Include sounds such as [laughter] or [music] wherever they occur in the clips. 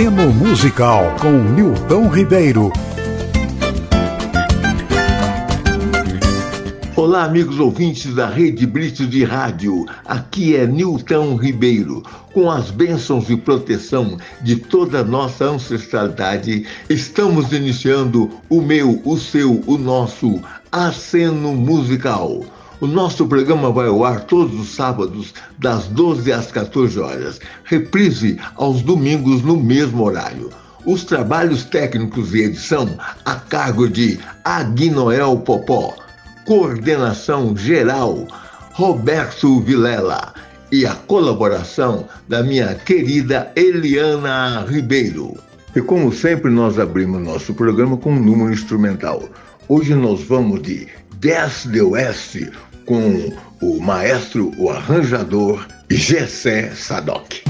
Aceno Musical com Nilton Ribeiro. Olá, amigos ouvintes da Rede Brito de Rádio. Aqui é Nilton Ribeiro. Com as bênçãos e proteção de toda nossa ancestralidade, estamos iniciando o meu, o seu, o nosso Aceno Musical. O nosso programa vai ao ar todos os sábados, das 12 às 14 horas. Reprise aos domingos no mesmo horário. Os trabalhos técnicos e edição a cargo de Aguinoel Popó. Coordenação geral Roberto Vilela. E a colaboração da minha querida Eliana Ribeiro. E como sempre, nós abrimos nosso programa com um número instrumental. Hoje nós vamos de 10 de Oeste, com o maestro, o arranjador Gessé Sadoc.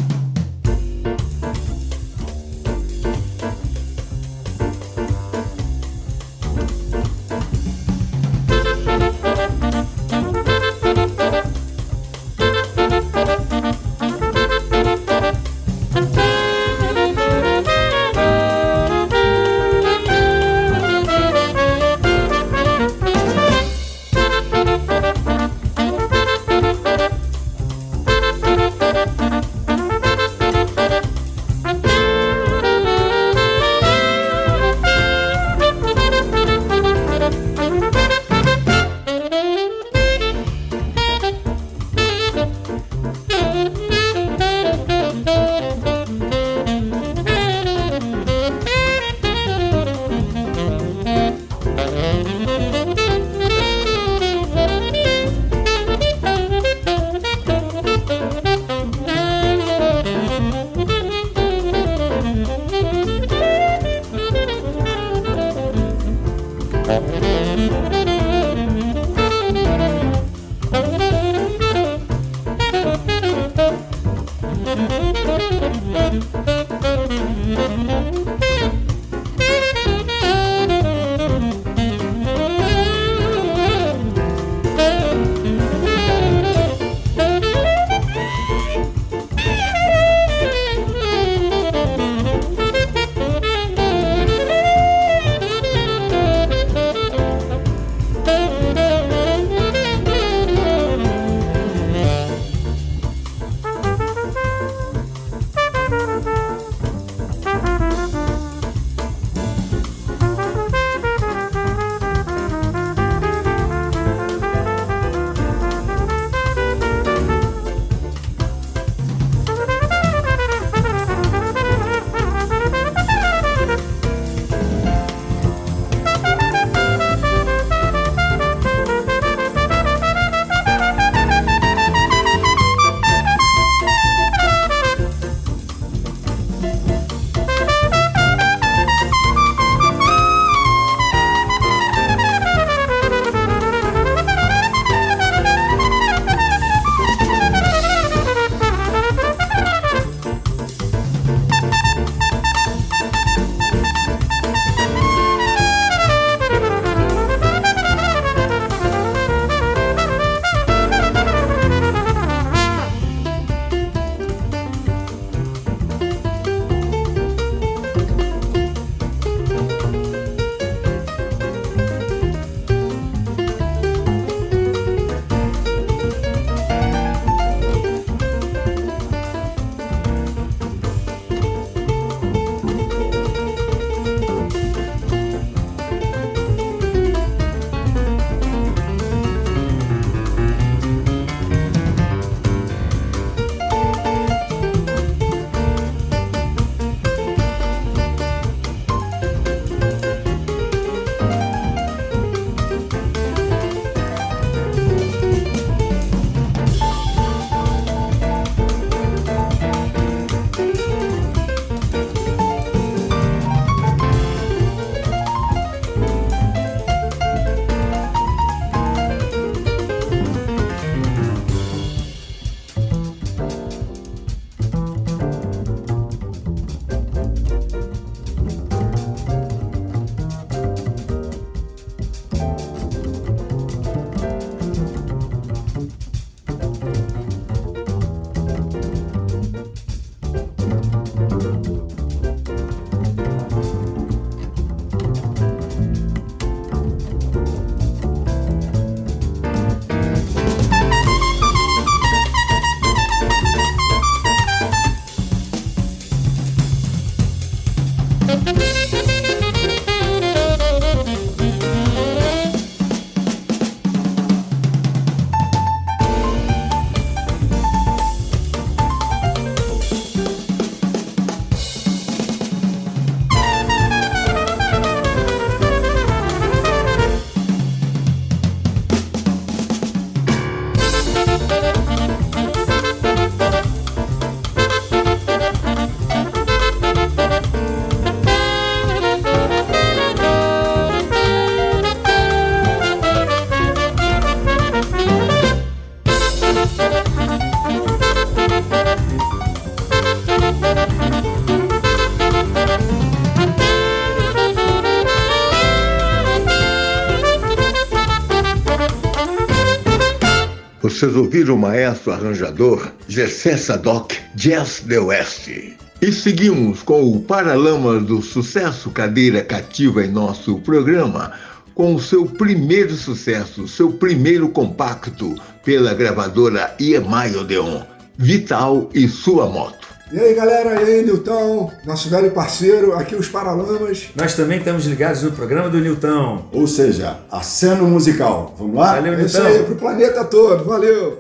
Vocês ouviram o maestro arranjador Gessé Sadoc, Jazz The West. E seguimos com o Paralama do Sucesso Cadeira Cativa em nosso programa, com o seu primeiro sucesso, seu primeiro compacto pela gravadora EMI Odeon, Vital e Sua Moto. E aí galera, e aí Nilton, nosso velho parceiro, aqui os Paralamas. Nós também estamos ligados no programa do Nilton. Ou seja, a cena musical. Vamos lá? Valeu, é Nilton. Isso aí, pro planeta todo, valeu!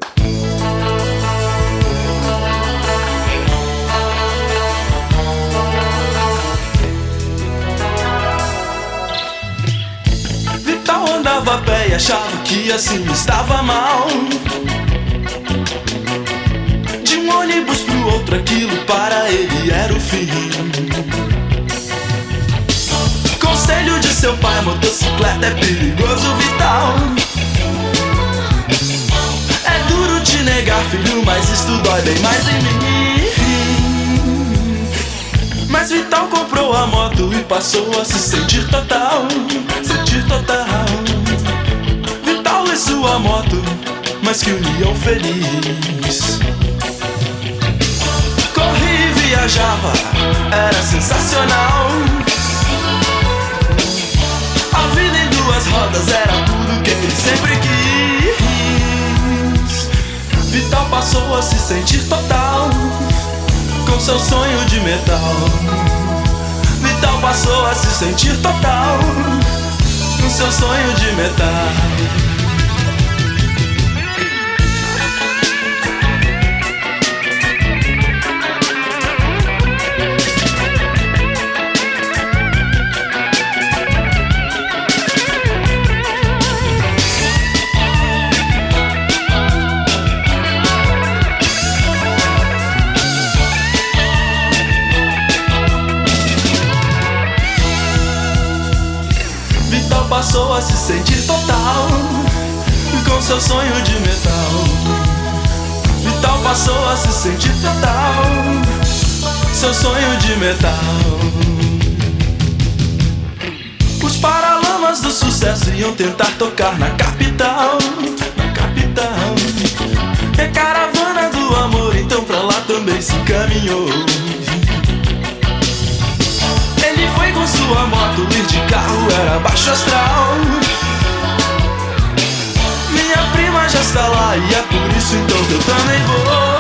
Vital andava a pé e achava que assim estava mal. De um ônibus outro, aquilo para ele era o fim. Conselho de seu pai: motocicleta é perigoso, Vital. É duro te negar, filho, mas isso dói bem mais em mim. Mas Vital comprou a moto e passou a se sentir total, sentir total. Vital e sua moto, mas que união feliz. Viajava, era sensacional. A vida em duas rodas era tudo que ele sempre quis. Vital passou a se sentir total com seu sonho de metal. Vital passou a se sentir total com seu sonho de metal. Seu sonho de metal. Vital passou a se sentir total, seu sonho de metal. Os paralamas do sucesso iam tentar tocar na capital, na capital. A caravana do amor então pra lá também se encaminhou. Ele foi com sua moto, ir de carro era baixo astral. Está lá e é por isso então que eu também vou.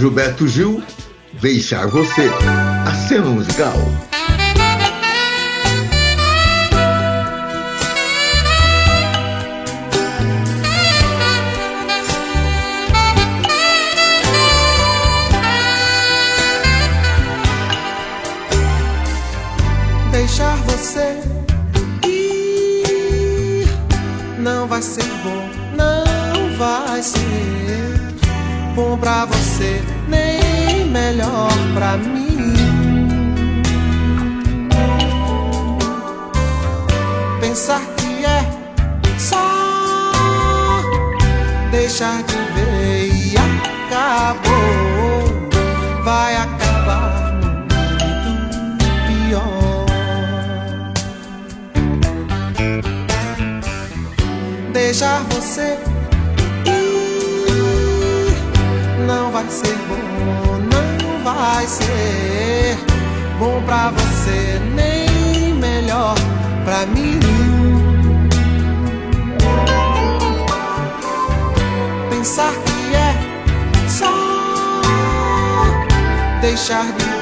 Gilberto Gil, Deixar Você. A cena musical. Bom pra você, nem melhor pra mim. Pensar que é só deixar de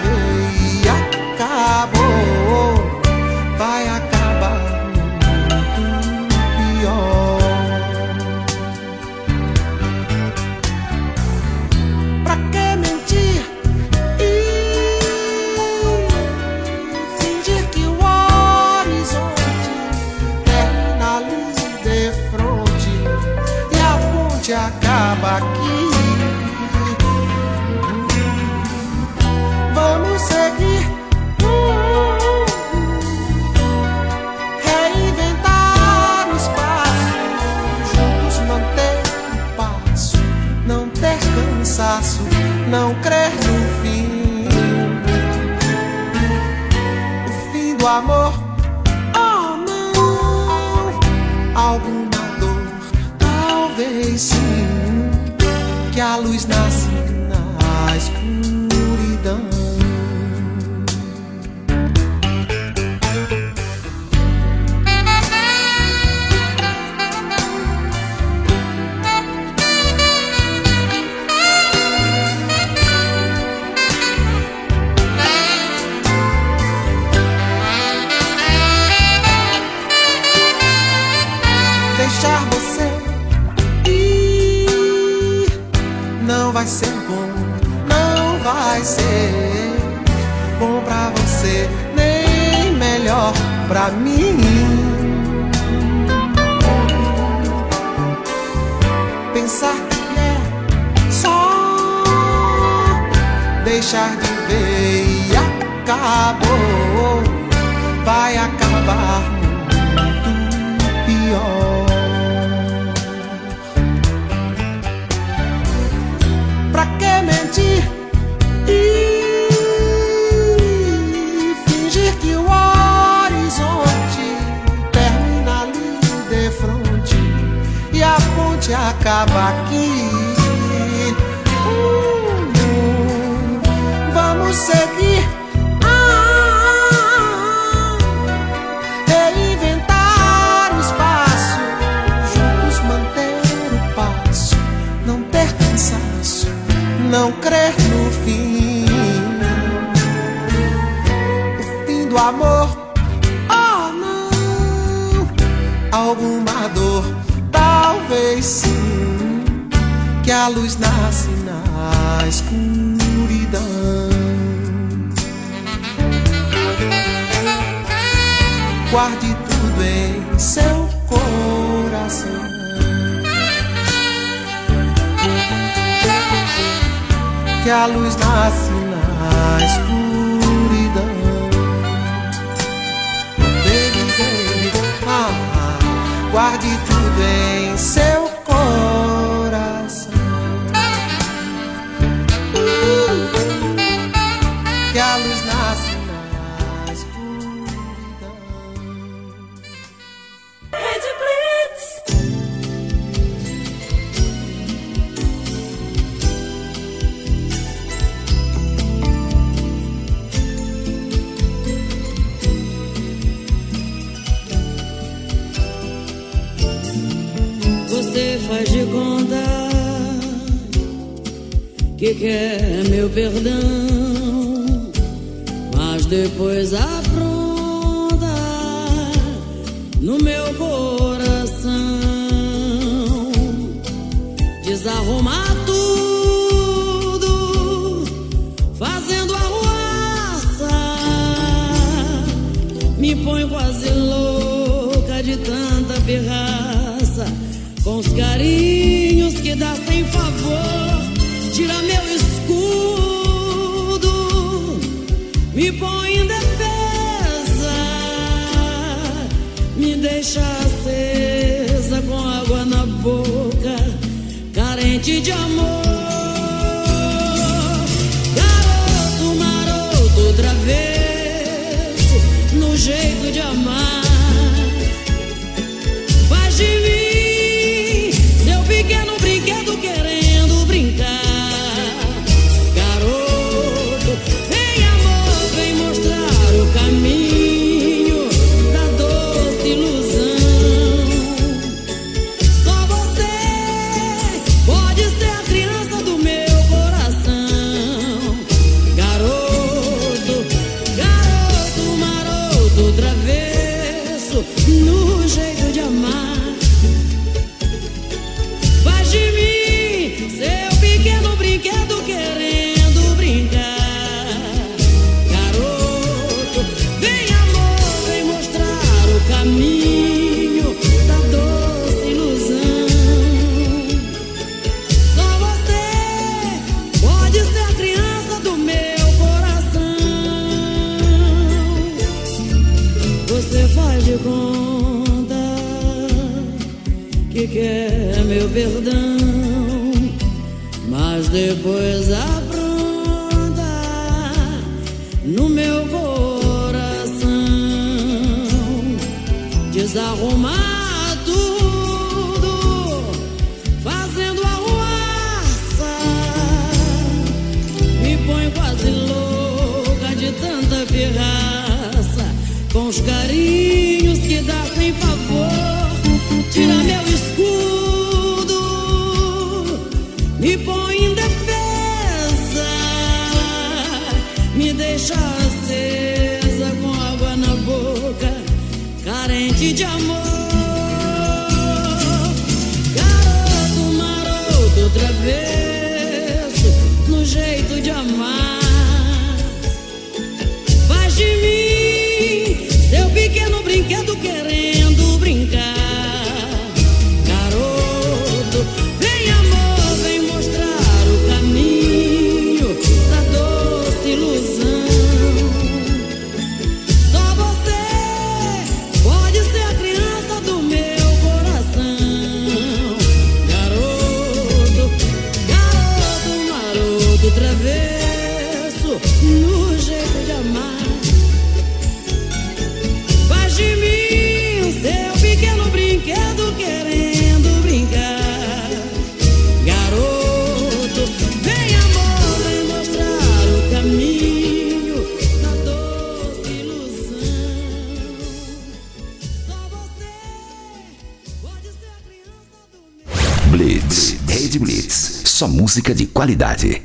luz na pra mim. Pensar que é só deixar de ver e acabou. Vai acabar. acaba aqui. que a luz nasce na escuridão. Guarde tudo em seu coração. Que a luz nasce na escuridão. quer é meu perdão, mas depois aprove. noite de amor. Garoto maroto, outra vez, no jeito de amar. Música de qualidade.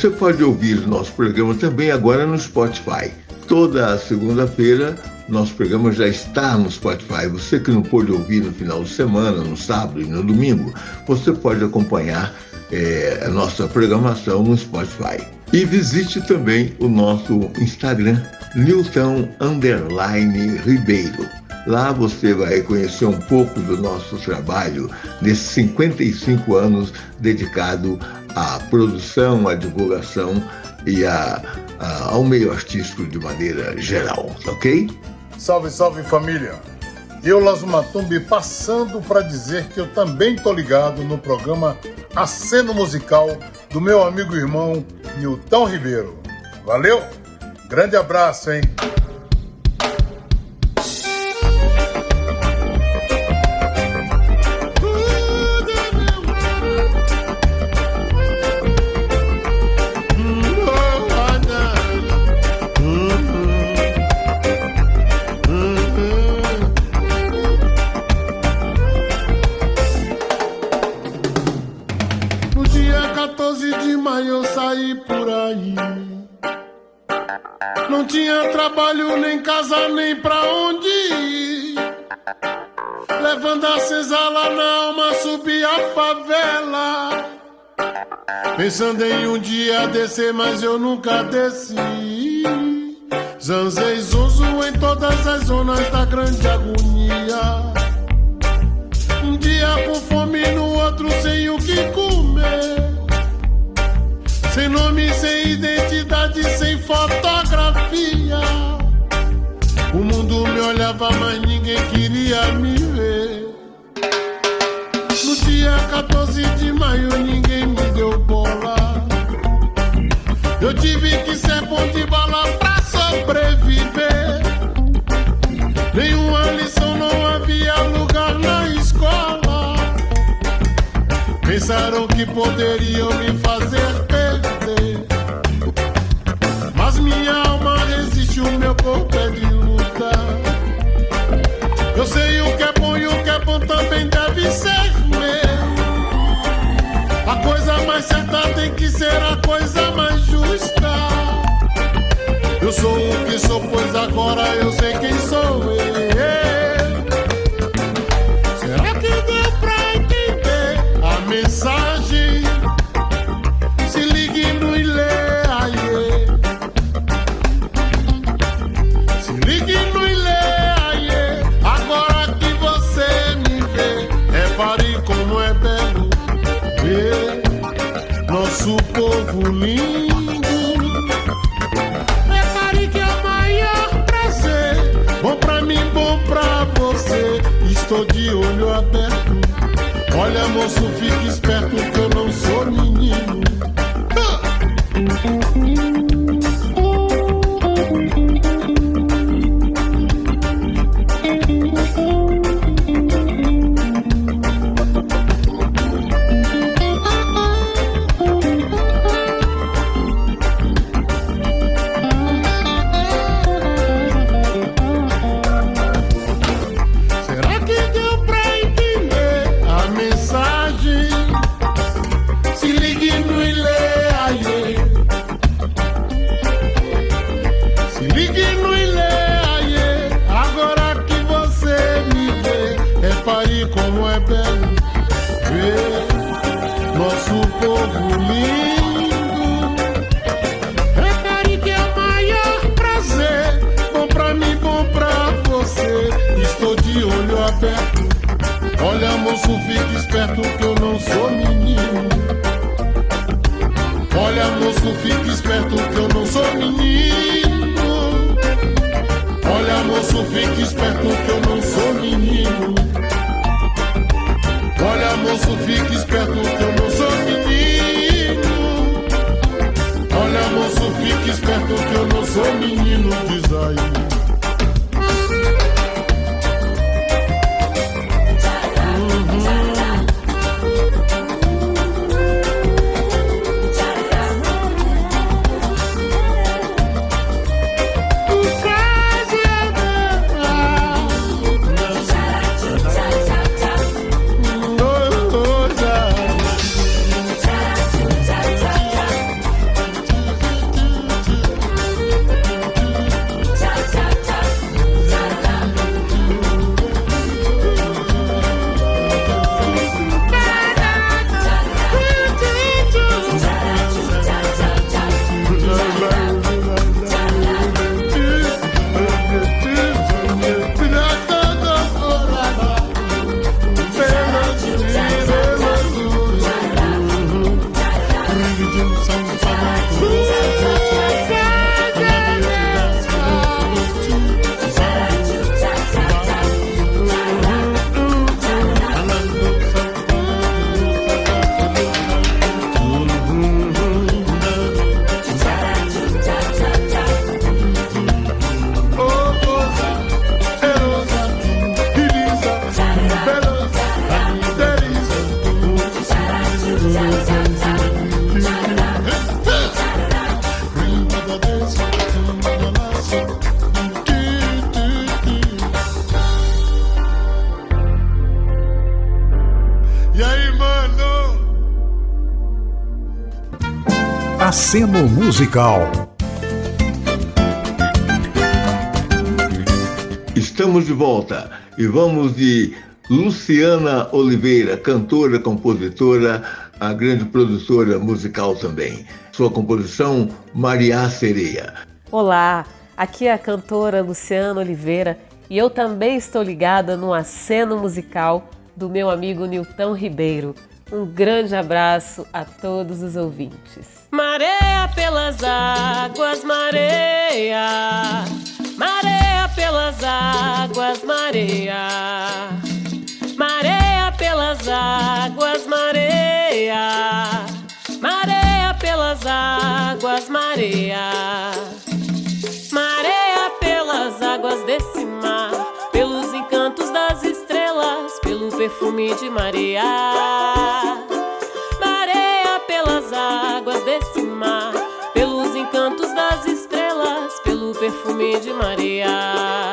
Você pode ouvir o nosso programa também agora no Spotify. Toda segunda-feira, nosso programa já está no Spotify. Você que não pôde ouvir no final de semana, no sábado e no domingo, você pode acompanhar é, a nossa programação no Spotify. E visite também o nosso Instagram, Newton Underline Ribeiro. Lá você vai conhecer um pouco do nosso trabalho nesses 55 anos dedicado à produção, à divulgação e a, a, ao meio artístico de maneira geral, ok? Salve, salve família! Eu, Lazo Matumbi, passando para dizer que eu também tô ligado no programa Aceno Musical do meu amigo e irmão Nilton Ribeiro. Valeu? Grande abraço, hein? Casa, nem pra onde ir. Levando a senzala na alma, subi a favela. Pensando em um dia descer, mas eu nunca desci. Zanzei zonzo em todas as zonas da grande agonia. Um dia com fome, no outro sem o que comer. Sem nome, sem identidade, sem fotografia. O mundo me olhava, mas ninguém queria me ver. No dia 14 de maio, ninguém me deu bola. Eu tive que ser bom de bala pra sobreviver. Nenhuma lição, não havia lugar na escola. Pensaram que poderiam me fazer perder. Mas minha alma resiste, o meu corpo é de deve ser meu. A coisa mais certa tem que ser a coisa mais justa. Eu sou o que sou, pois agora eu sei quem sou. Aberto. Olha, moço, fique esperto que eu musical. Estamos de volta e vamos de Luciana Oliveira, cantora, compositora, a grande produtora musical também. Sua composição, Maria Sereia. Olá, aqui é a cantora Luciana Oliveira e eu também estou ligada no aceno musical do meu amigo Nilton Ribeiro. Um grande abraço a todos os ouvintes. Mareia pelas águas, mareia. Mareia pelas águas, mareia. Mareia pelas águas, mareia. Mareia pelas águas, mareia. Mareia pelas águas desse mar cantos das estrelas, pelo perfume de mareia. Mareia pelas águas desse mar, pelos encantos das estrelas, pelo perfume de mareia.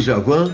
Djavan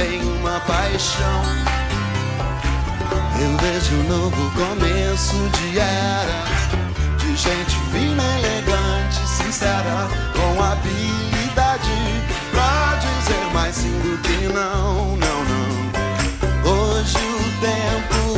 tem uma paixão. Eu vejo um novo começo de era, de gente fina, elegante, sincera, com habilidade pra dizer mais sim do que não, não, não. Hoje o tempo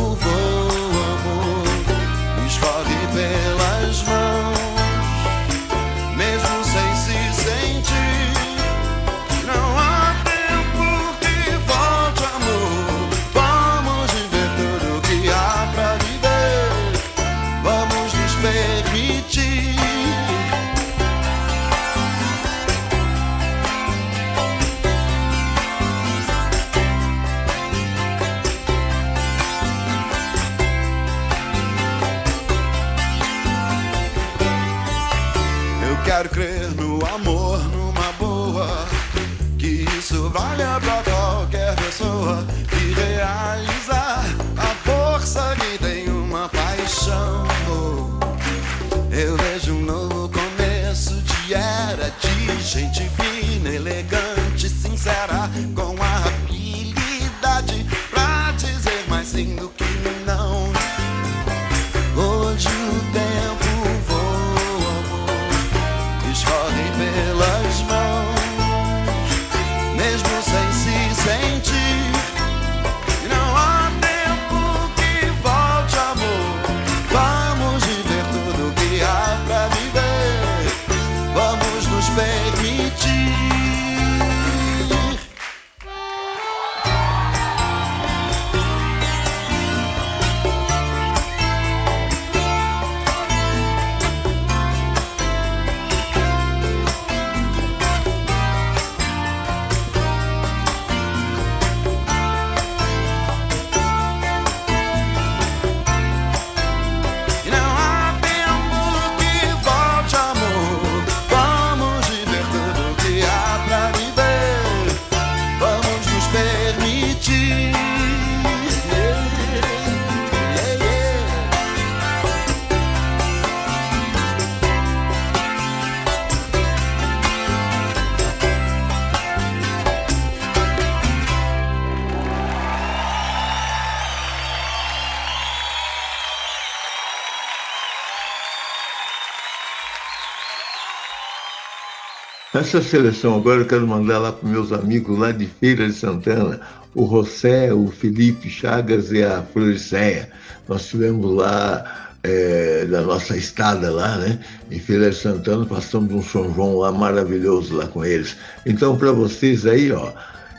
Essa seleção agora eu quero mandar lá para meus amigos lá de Feira de Santana, o José, o Felipe Chagas e a Floricéia. Nós tivemos lá é, da nossa estada lá, né? Em Feira de Santana, passamos um São João lá maravilhoso lá com eles. Então, para vocês aí, ó,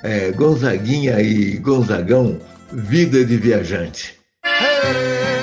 é, Gonzaguinha e Gonzagão, vida de viajante. Peguei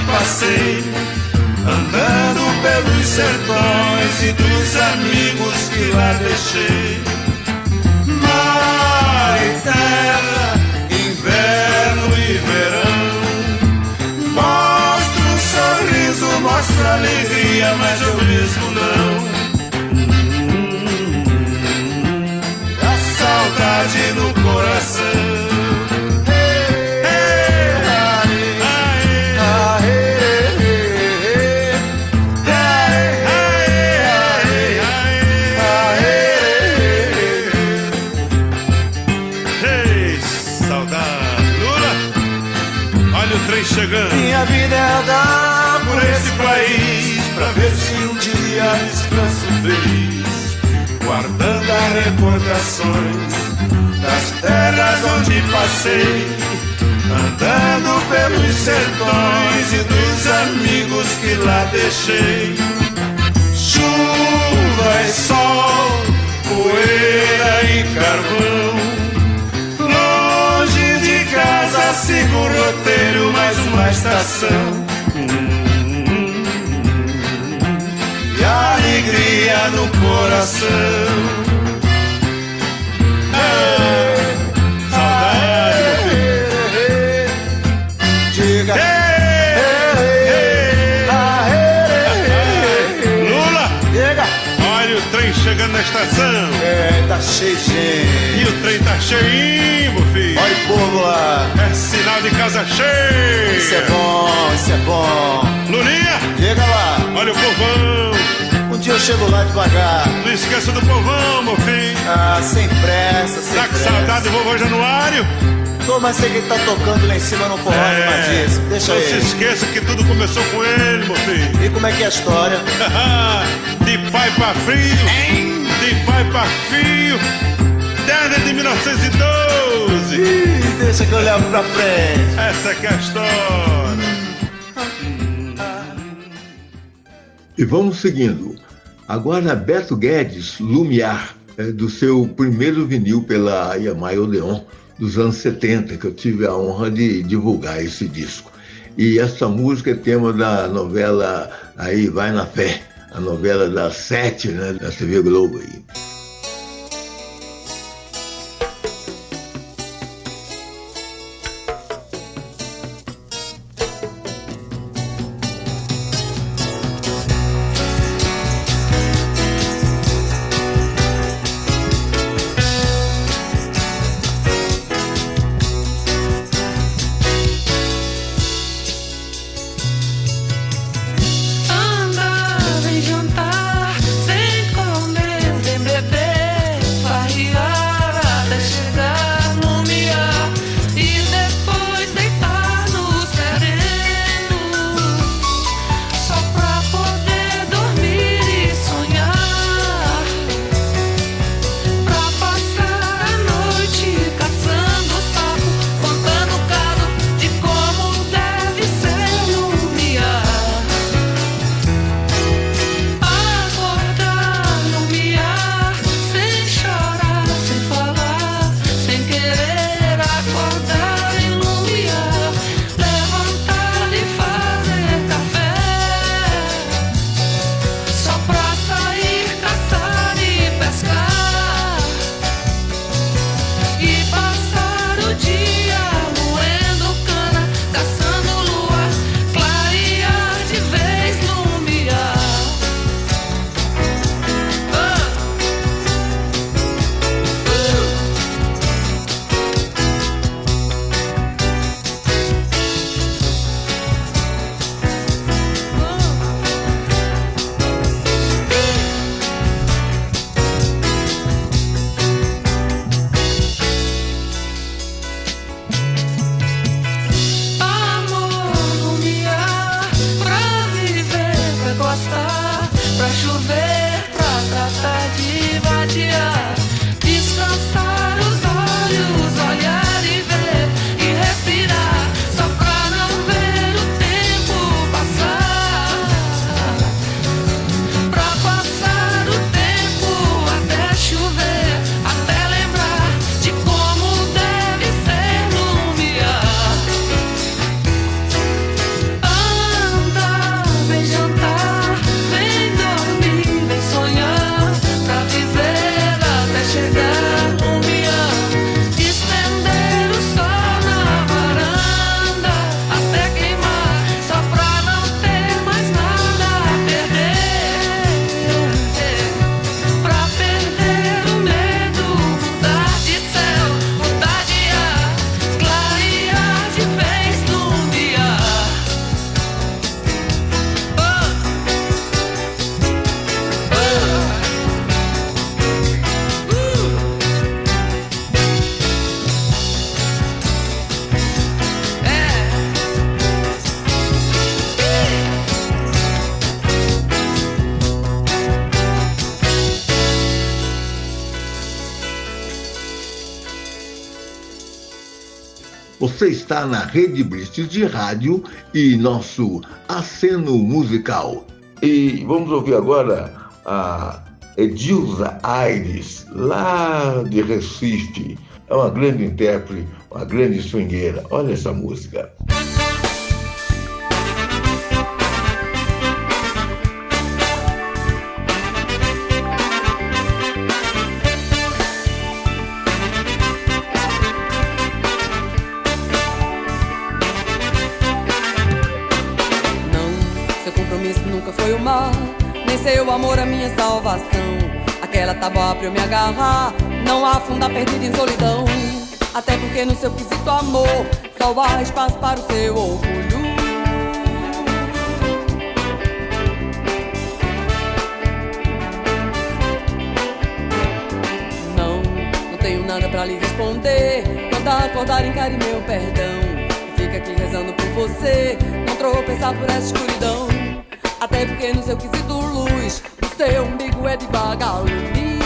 Passei, andando pelos sertões e dos amigos que lá deixei. Mar e terra, inverno e verão. Mostra um sorriso, mostra alegria, mas eu mesmo não. A saudade no coração. País pra ver se um dia descanso feliz, guardando as recordações das terras onde passei, andando pelos sertões e dos amigos que lá deixei. Chuva e sol, poeira e carvão. Longe de casa sigo o roteiro, mais uma estação. No coração. Saudade, Diga. Lula, Diga. olha o trem chegando na estação. É, tá cheio gente. E o trem tá cheinho, meu filho. Olha o povo lá. É sinal de casa cheia. Isso é bom, isso é bom. Lulinha, Chega lá. olha o povão. Dia eu chego lá devagar. Não esqueça do povão, meu filho. Ah, sem pressa, sem Tá com pressa. saudade do vovô Januário? Tô, mas sei que ele tá tocando lá em cima no forró É. animadíssimo. Deixa Não se ele. esqueça que tudo começou com ele, meu filho. E como é que é a história? [laughs] de pai pra filho, de pai pra filho, desde de 1912. Ih, deixa que eu levo pra frente. Essa que é a história. E vamos seguindo. Agora, Beto Guedes, Lumiar, é, do seu primeiro vinil pela Yamaha Odeon, dos anos 70, que eu tive a honra de divulgar esse disco. E essa música é tema da novela aí Vai na Fé, a novela das sete, né, da TV Globo aí. Na Rede Blitz de Rádio e nosso aceno musical. E vamos ouvir agora a Edilza Aires, lá de Recife. É uma grande intérprete, uma grande swingueira. Olha essa música. Seu amor a minha salvação. Aquela tábua pra eu me agarrar, não afundar perdido em solidão. Até porque no seu quesito amor, só há espaço para o seu orgulho. Não, não tenho nada pra lhe responder. Quando acordar, encare meu perdão. Fica aqui rezando por você, não tropeçar por essa escuridão. Até porque no seu quesito luz, o seu umbigo é de vagalume.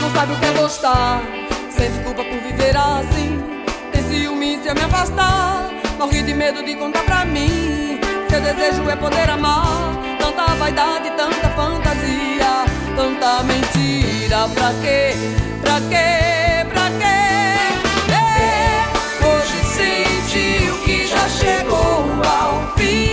Não sabe o que é gostar, sente culpa por viver assim. Tem ciúme se eu me afastar, morri de medo de contar pra mim. Seu desejo é poder amar, tanta vaidade, tanta fantasia, tanta mentira. Pra quê? Pra quê? Pra quê? Chegou ao fim.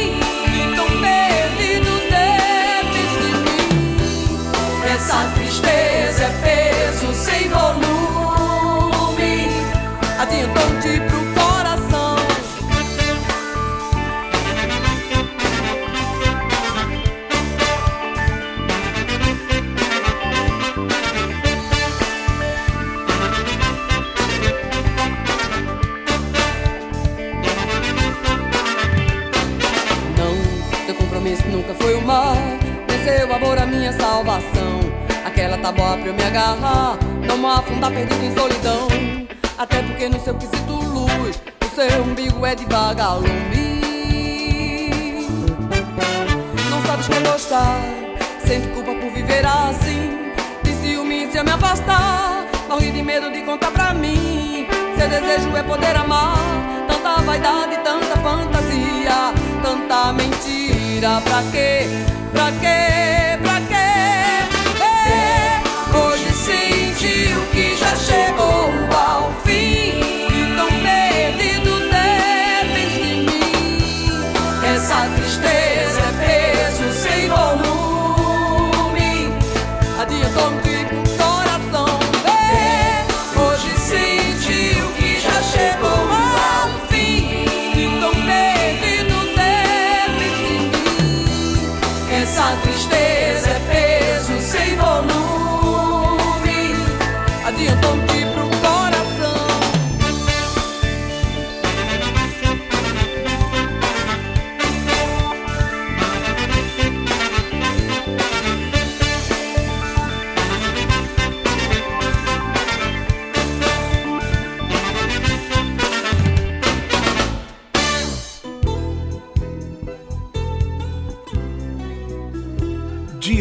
Nunca foi o seu amor a minha salvação. Aquela tábua pra eu me agarrar. Não me afundar perdido em solidão. Até porque no seu quesito luz, o seu umbigo é de vagalume. Não sabes que gostar, sente culpa por viver assim. De ciúme se eu me afastar, morri de medo de contar pra mim. Seu desejo é poder amar, tanta vaidade, tanta fantasia, tanta mentira. Quê? Pra quê? Pra quê?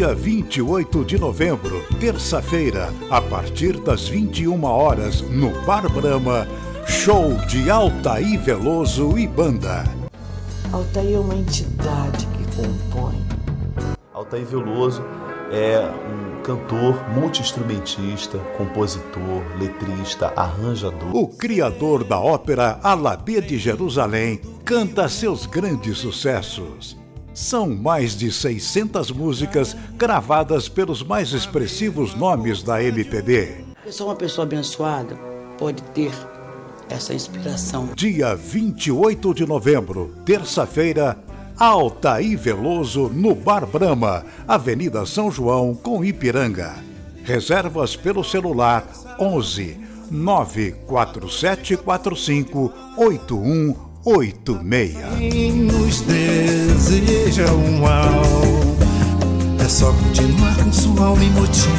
Dia 28 de novembro, terça-feira, a partir das 21 horas, no Bar Brahma, show de Altaí Veloso e banda. Altair é uma entidade que compõe. Altair Veloso é um cantor, multi-instrumentista, compositor, letrista, arranjador. O criador da ópera Alabê de Jerusalém canta seus grandes sucessos. São mais de 600 músicas gravadas pelos mais expressivos nomes da MPB. Só uma pessoa abençoada pode ter essa inspiração. Dia 28 de novembro, terça-feira, Altaí Veloso no Bar Brahma, Avenida São João, com Ipiranga. Reservas pelo celular 11 94745 8186. Quem nos deseja o mal É só continuar com sua alma em motim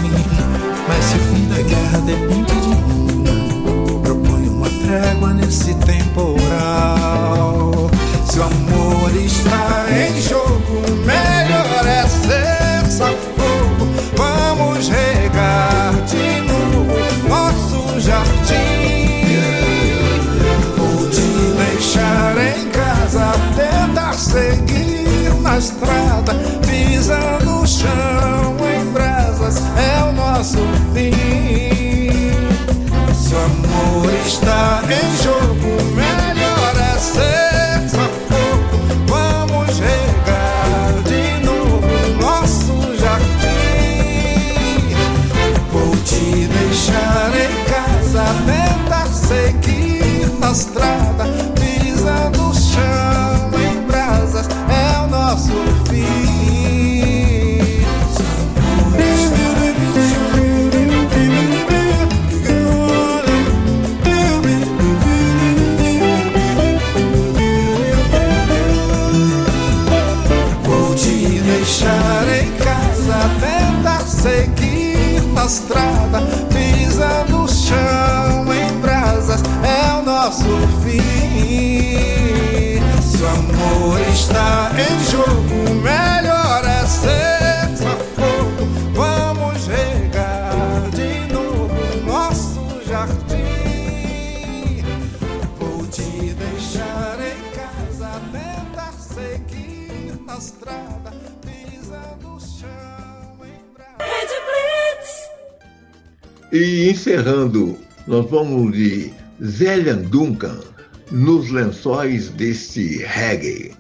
Mas se o fim da guerra depende de mim Proponho uma trégua nesse temporal. Se o amor está em jogo Melhor estrada, pisa no chão em brasas, é o nosso fim. Se o amor está em jogo, melhor é ser só pouco. Vamos regar de novo nosso jardim. Vou te deixar em casa, tentar seguir na estrada. estrada, pisa no chão em brasas, é o nosso fim. Seu amor está em jogo, melhor é ser. E encerrando, nós vamos de Zélia Duncan nos lençóis deste reggae.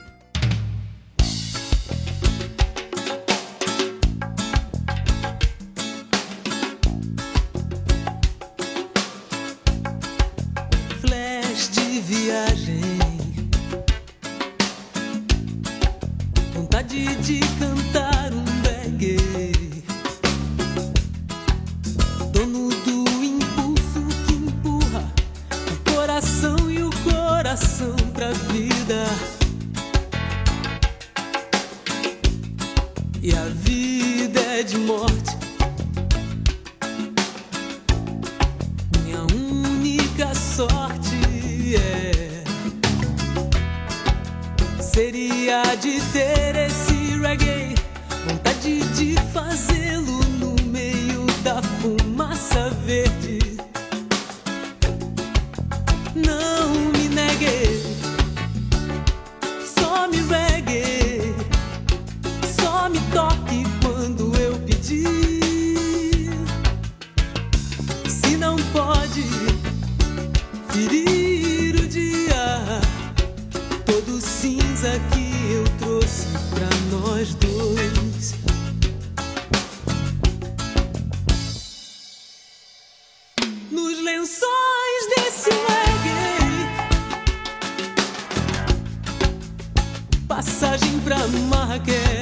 do cinza que eu trouxe pra nós dois. Nos lençóis desse reggae, passagem pra Marrakech.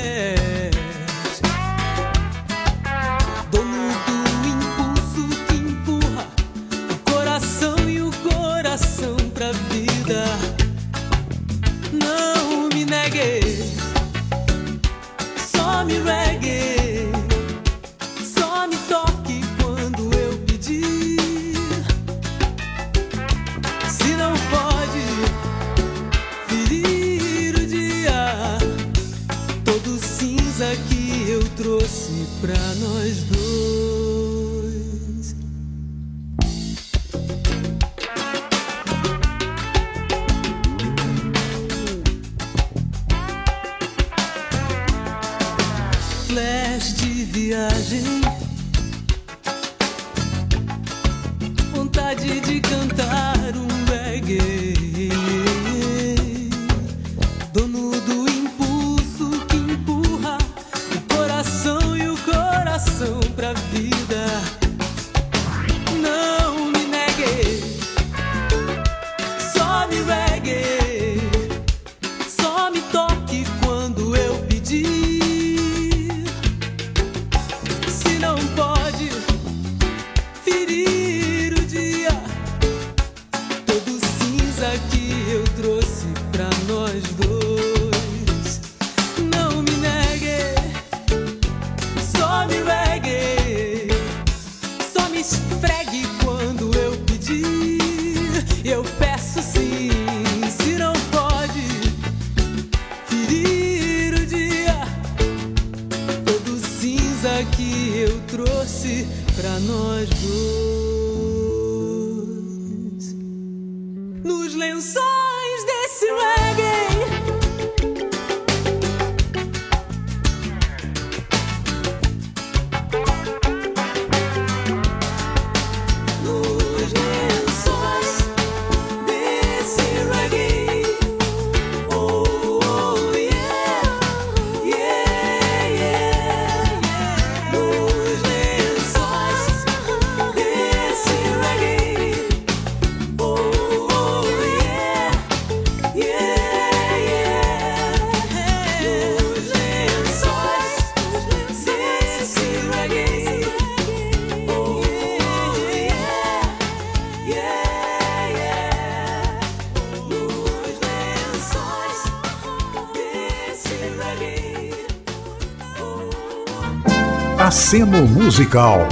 Aceno Musical.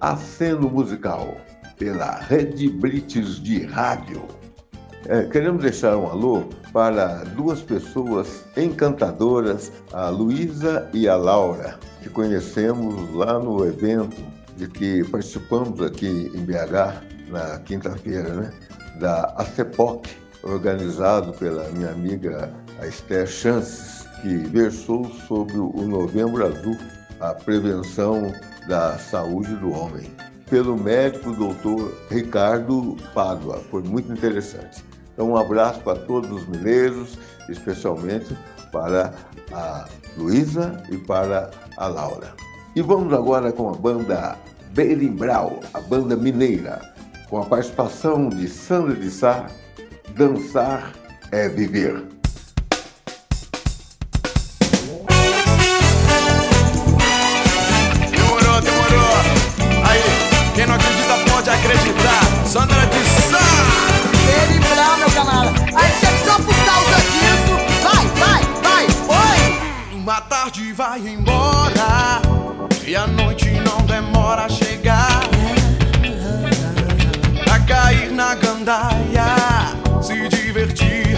Aceno Musical, pela Rede Blitz de Rádio. É, queremos deixar um alô para duas pessoas encantadoras, a Luísa e a Laura, que conhecemos lá no evento de que participamos aqui em BH na quinta-feira, né? Da ACEPOC, organizado pela minha amiga a Esther Chances, que versou sobre o Novembro Azul, a prevenção da saúde do homem, pelo médico doutor Ricardo Pádua. Foi muito interessante. Então, um abraço para todos os mineiros, especialmente para a Luísa e para a Laura. E vamos agora com a banda Berimbral, a banda mineira, com a participação de Sandra de Sá, Dançar é Viver. Uma tarde vai embora e a noite não demora a chegar. Pra cair na gandaia, se divertir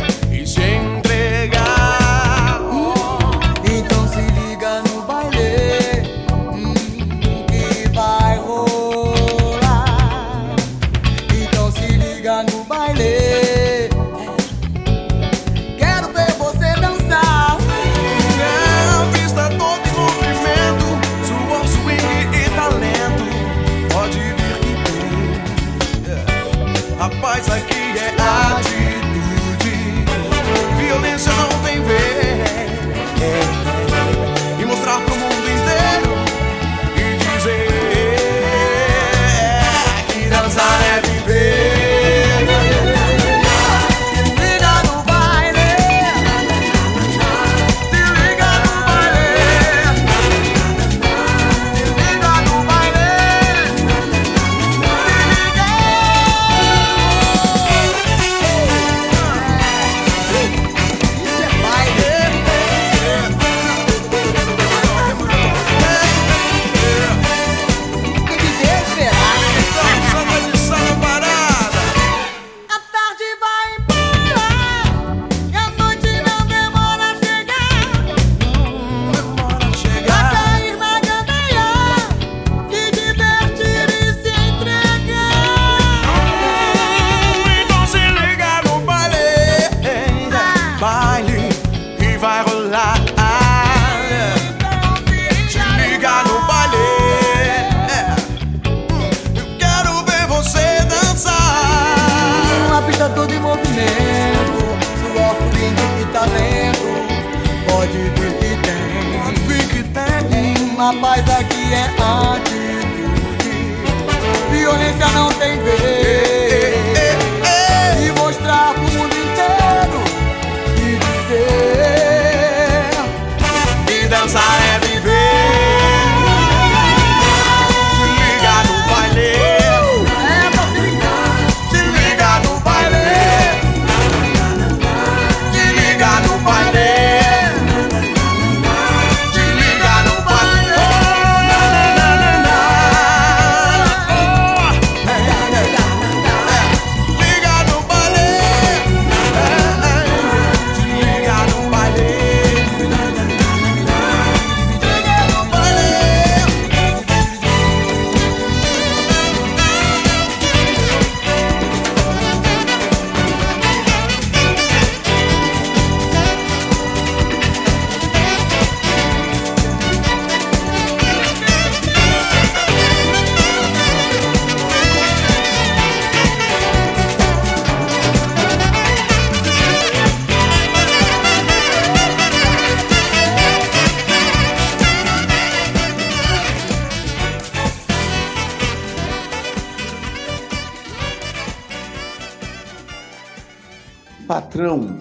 Patrão,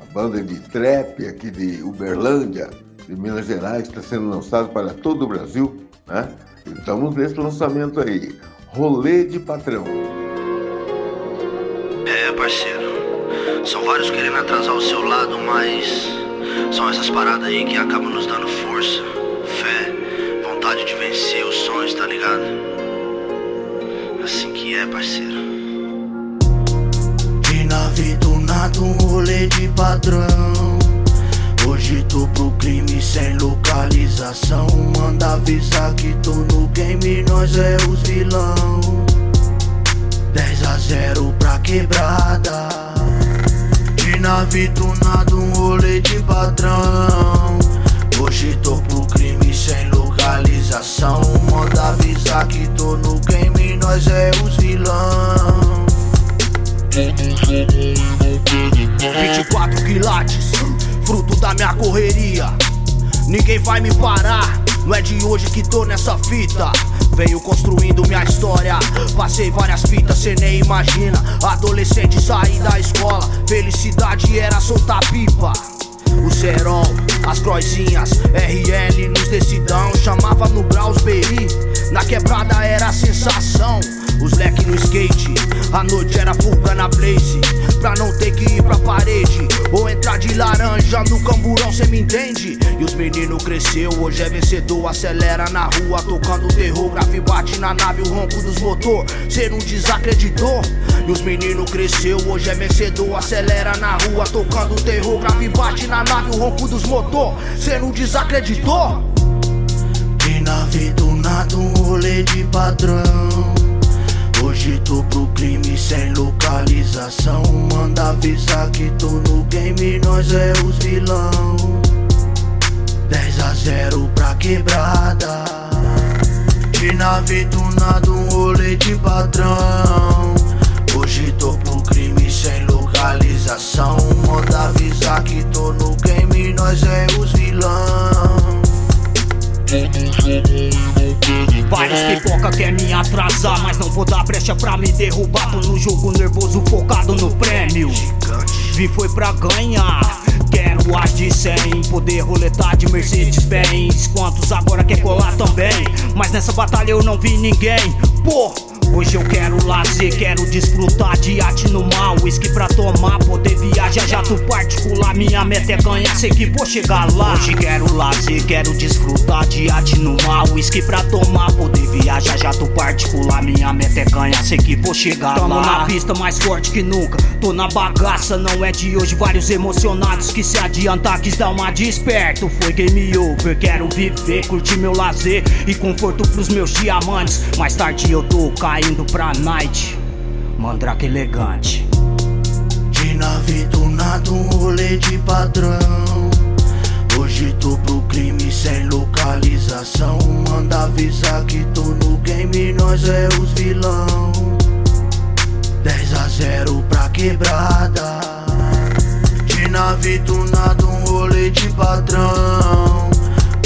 a banda de trap aqui de Uberlândia, de Minas Gerais, está sendo lançado para todo o Brasil, né? Estamos nesse lançamento aí, Rolê de Patrão. É, parceiro. São vários querendo atrasar o seu lado, mas São essas paradas aí que acabam nos dando força, fé, vontade de vencer os sonhos, tá ligado? Assim que é, parceiro. De nave do nada, um rolê de padrão. Hoje tô pro crime sem localização. Manda avisar que tô no game, nós é os vilão. 10 a 0 pra quebrada. De nave do nada, um rolê de padrão. Hoje tô pro crime sem localização. Manda avisar que tô no game, nós é os vilão. 24 quilates, fruto da minha correria. Ninguém vai me parar, não é de hoje que tô nessa fita. Venho construindo minha história, passei várias fitas, cê nem imagina. Adolescente saí da escola, felicidade era soltar pipa. O cerol, as croizinhas, RL nos decidão, chamava no Grausberry. Na quebrada era a sensação. Os leque no skate, a noite era fuga na blaze. Pra não ter que ir pra parede, ou entrar de laranja no camburão, cê me entende? E os meninos cresceu, hoje é vencedor, acelera na rua, tocando terror. Grave bate na nave, o ronco dos motor, cê não desacreditou? E os meninos cresceu, hoje é vencedor, acelera na rua, tocando terror. Grave bate na nave, o ronco dos motor, cê não desacreditou? De nave do nada, um rolê de padrão. Hoje tô pro crime sem localização. Manda avisar que tô no game, nós é os vilão. 10 a 0 pra quebrada. De nave do nada, um rolê de padrão. Hoje tô pro crime sem localização. Manda avisar que tô no game, nós é os vilão. Vários pipoca quer me atrasar, mas não vou dar brecha pra me derrubar. Tô no jogo nervoso, focado no prêmio. Vi foi pra ganhar. Quero as de 100, poder roletar de Mercedes-Benz. Quantos agora quer colar também? Mas nessa batalha eu não vi ninguém. Pô, Hoje eu quero lazer, quero desfrutar de arte no mal. Whisky pra tomar, poder viajar, jato particular. Minha meta é ganhar, sei que vou chegar lá. Hoje quero lazer, quero desfrutar de arte no mal. Whisky pra tomar, poder viajar, jato particular. Minha meta é ganhar, sei que vou chegar Tamo lá. Tamo na pista mais forte que nunca. Tô na bagaça, não é de hoje. Vários emocionados que se adiantar, quis dar uma desperto. Foi game over, quero viver, curtir meu lazer e conforto pros meus diamantes. Mais tarde eu tô caindo indo pra night, mandrake elegante. De nave do nada, um rolê de padrão. Hoje tô pro crime sem localização. Manda avisar que tô no game, nós é os vilão. 10 a 0 pra quebrada. De nave do nada, um rolê de padrão.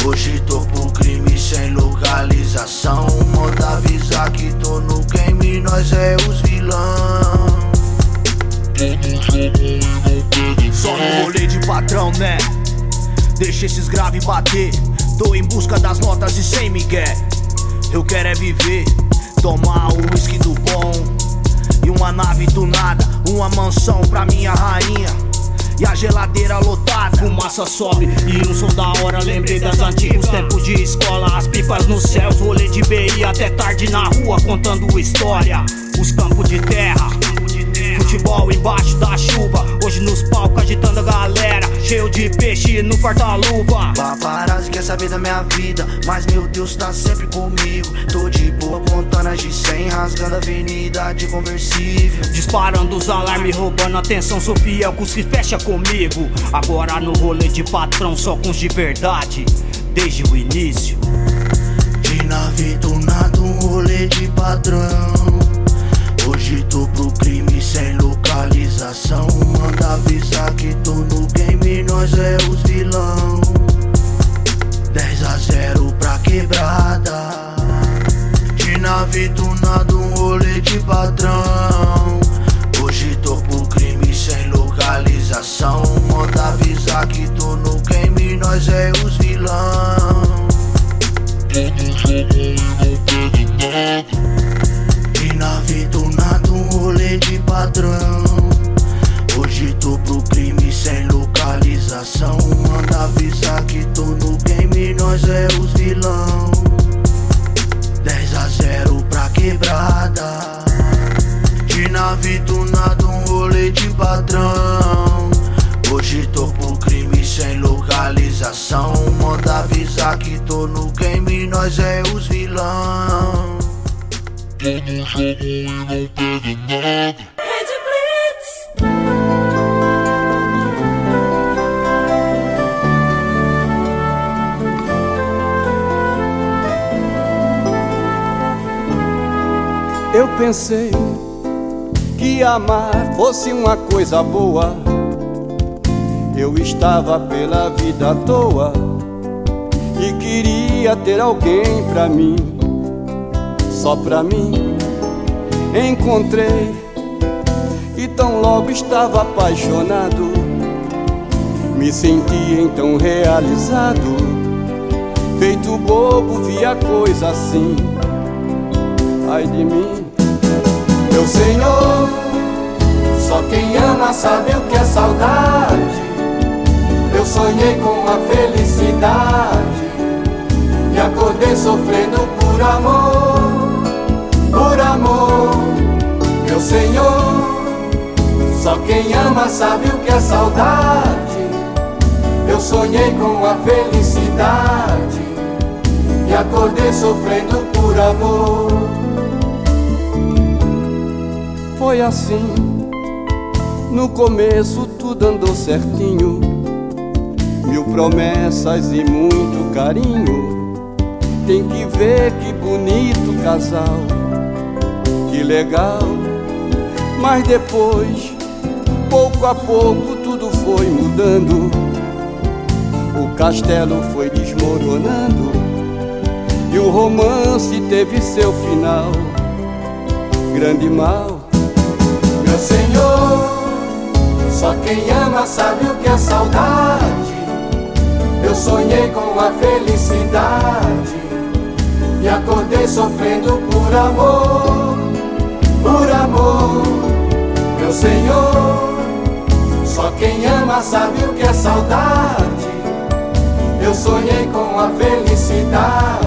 Hoje tô pro crime sem localização. Manda avisar que tô no game, nós é os vilão. Só no rolê de patrão, né? Deixa esses graves bater. Tô em busca das notas e sem migué. Eu quero é viver, tomar o whisky do bom. E uma nave do nada, uma mansão pra minha rainha e a geladeira lotada. Fumaça sobe e um som da hora. Lembrei das antigos tempos de escola. As pipas no céu, rolê de BI até tarde na rua contando história. Os campos de terra. Futebol embaixo da chuva, hoje nos palcos agitando a galera, cheio de peixe no farta-luva. Paparazzi quer saber da minha vida, mas meu Deus tá sempre comigo. Tô de boa contando as de 100, rasgando a avenida de conversível. Disparando os alarmes, roubando atenção, sou fiel com os que fecha comigo. Agora no rolê de patrão, só com os de verdade, desde o início. De nave do nada, um rolê de padrão. Hoje tô pro crime sem localização. Manda avisar que tô no game, nós é os vilão. 10 a 0 pra quebrada. De nave do nada, um rolê de padrão. Hoje tô pro crime sem localização. Manda avisar que tô no game, nós é os vilão. De nave do nada, um rolê de padrão. Hoje tô pro crime sem localização. Manda nós é os vilão. 10 a 0 pra quebrada. De nave tunado, um rolê de padrão. Hoje tô por crime sem localização. Manda avisar que tô no game, nós é os vilão Tô no jogo e não pego nada. Eu pensei que amar fosse uma coisa boa. Eu estava pela vida à toa e queria ter alguém pra mim, só pra mim. Encontrei e tão logo estava apaixonado. Me senti então realizado, feito bobo, via coisa assim. Ai de mim, meu Senhor, só quem ama sabe o que é saudade. Eu sonhei com a felicidade e acordei sofrendo por amor, Meu Senhor, só quem ama sabe o que é saudade. Eu sonhei com a felicidade e acordei sofrendo por amor. Foi assim, no começo tudo andou certinho, mil promessas e muito carinho. Tem que ver que bonito casal, que legal. Mas depois, pouco a pouco, tudo foi mudando. O castelo foi desmoronando e o romance teve seu final. Grande mal, meu Senhor, só quem ama sabe o que é saudade. Eu sonhei com a felicidade e acordei sofrendo por amor, por amor. Meu Senhor, só quem ama sabe o que é saudade. Eu sonhei com a felicidade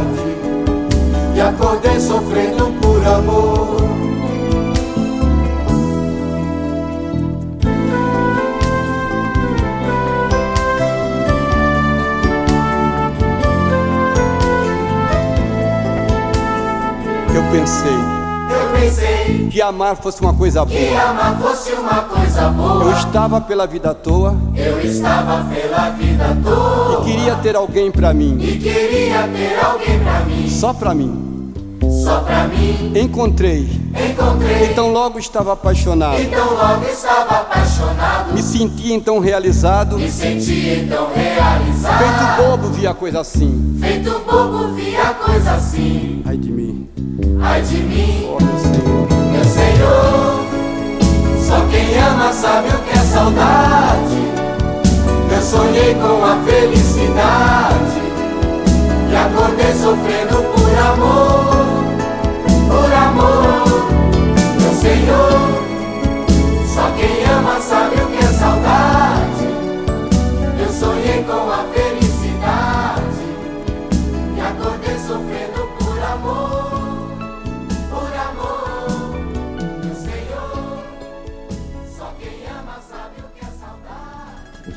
e acordei sofrendo por amor. Eu pensei pensei que amar fosse uma coisa boa. que amar fosse uma coisa boa. Eu estava pela vida à toa Eu estava pela vida à toa e queria ter alguém pra mim, e queria ter alguém pra mim, só pra mim. só pra mim. Encontrei, Encontrei, então logo estava apaixonado. então logo estava apaixonado. Me senti então realizado, Me senti então realizado. feito bobo via coisa assim. Feito bobo, via coisa assim. Ai de mim, Ai de mim, meu Senhor. Só quem ama sabe o que é saudade. Eu sonhei com a felicidade e acordei sofrendo por amor, por amor. Meu Senhor, só quem ama sabe o que é saudade. Eu sonhei com a felicidade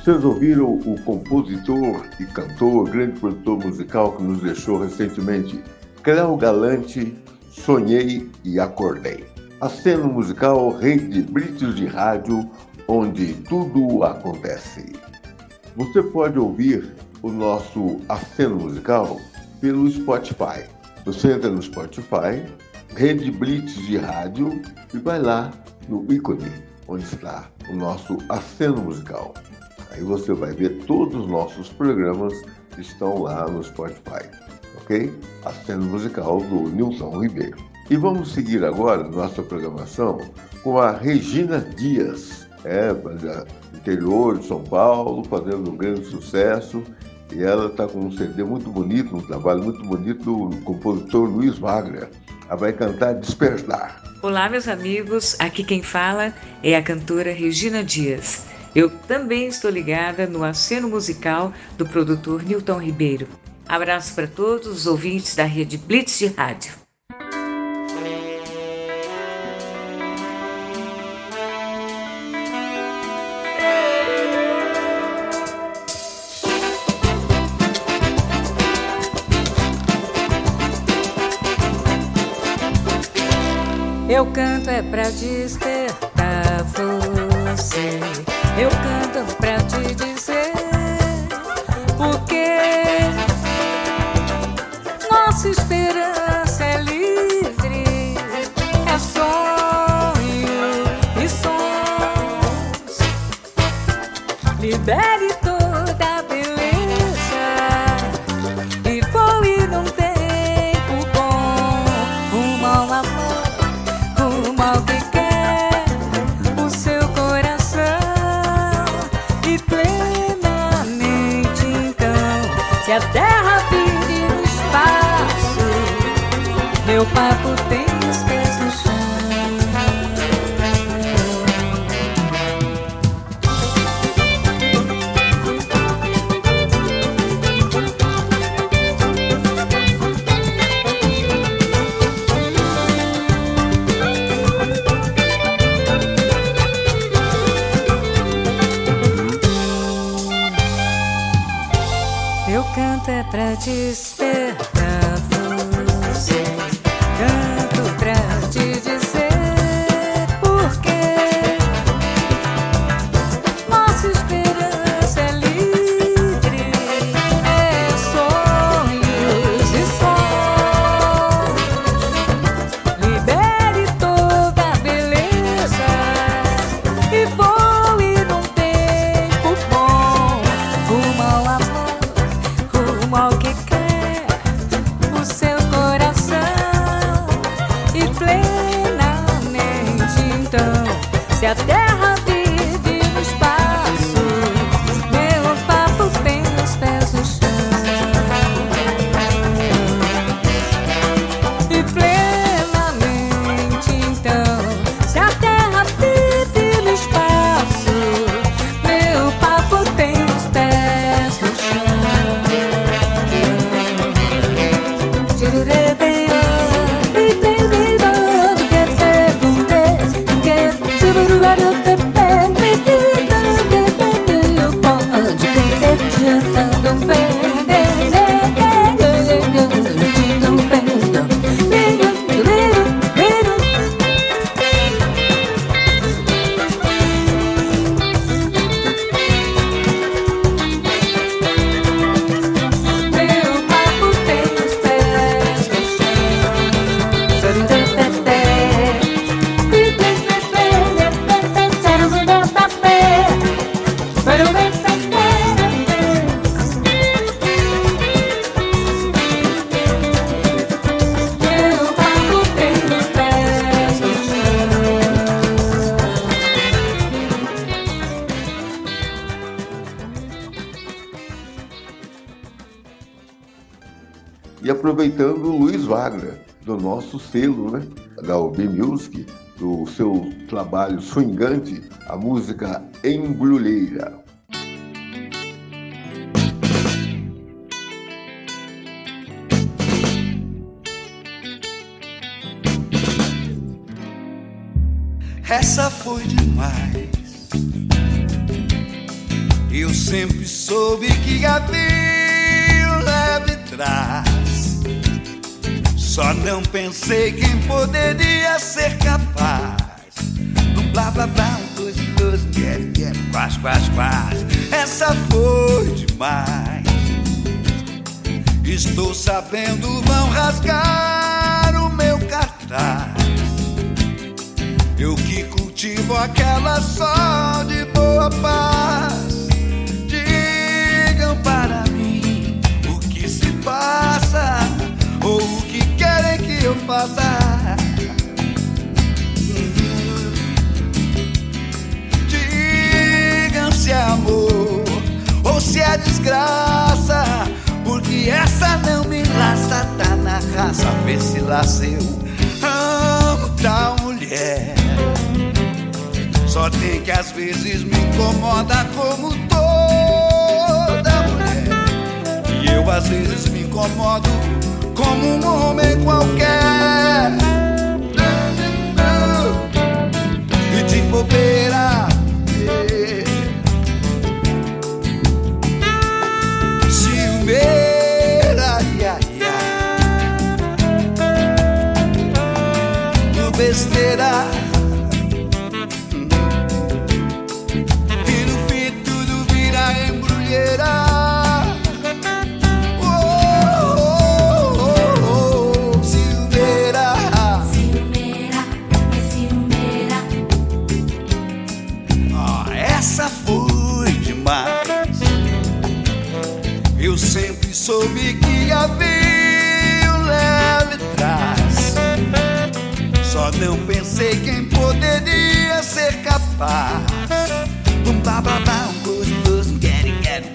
Vocês ouviram o compositor e cantor, grande produtor musical que nos deixou recentemente, Cléo Galante, Sonhei e Acordei. Aceno musical Rede Britos de Rádio, onde tudo acontece. Você pode ouvir o nosso aceno musical pelo Spotify. Você entra no Spotify, Rede Blitz de Rádio e vai lá no ícone onde está o nosso aceno musical. Aí você vai ver todos os nossos programas que estão lá no Spotify, ok? Aceno musical do Nilson Ribeiro. E vamos seguir agora nossa programação com a Regina Dias, é, interior de São Paulo, fazendo um grande sucesso. E ela está com um CD muito bonito, um trabalho muito bonito do compositor Luiz Wagner. Ela vai cantar Despertar. Olá, meus amigos. Aqui quem fala é a cantora Regina Dias. Eu também estou ligada no aceno musical do produtor Newton Ribeiro. Abraço para todos os ouvintes da rede Blitz de Rádio. Eu canto é pra você. Eu trabalho swingante, a música Embrulheira. Essa foi demais. Eu sempre soube que um leve trás. Só não pensei quem poderia ser capaz. Blá blá blá, um dois, dois, quero, quero, quase, quase, quase. Essa foi demais. Estou sabendo, vão rasgar o meu cartaz. Eu que cultivo aquela só de boa paz. Digam para mim o que se passa ou o que querem que eu faça. Se é amor ou se é desgraça. Porque essa não me laça, tá na raça. Vê se laça eu amo tal mulher. Só tem que às vezes me incomoda como toda mulher. E eu às vezes me incomodo como um homem qualquer. E de bobeira.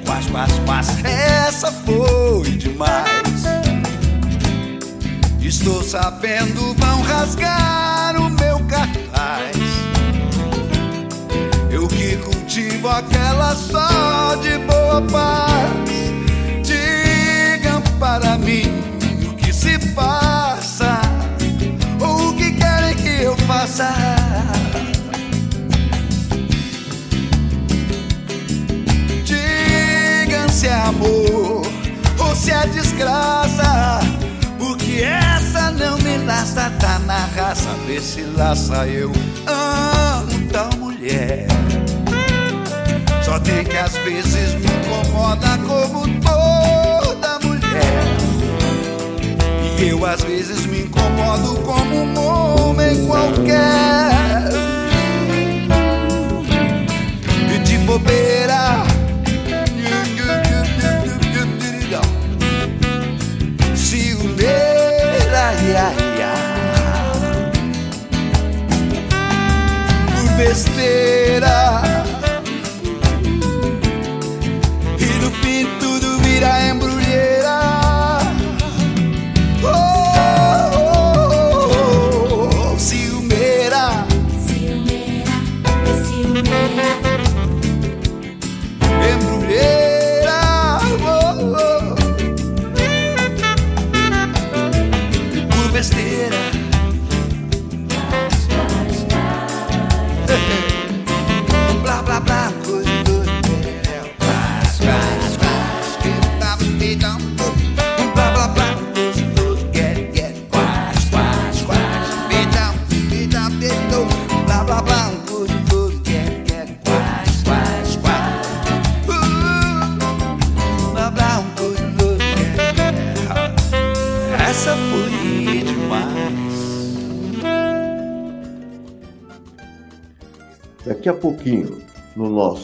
Quase, quase, quase. Essa foi demais. Estou sabendo, vão rasgar o meu cartaz. Eu que cultivo aquela só de boa paz. Digam para mim o que se passa, o que querem que eu faça. Amor ou se é desgraça. Porque essa não me laça, tá na raça. Vê se laça eu amo tal mulher. Só tem que às vezes me incomoda como toda mulher. E eu às vezes me incomodo como um homem qualquer. E de bobeira. Ia, ia. Besteira. E no fim tudo vira embrulheira. Oh, oh, oh, oh, ciumeira. Embrulheira.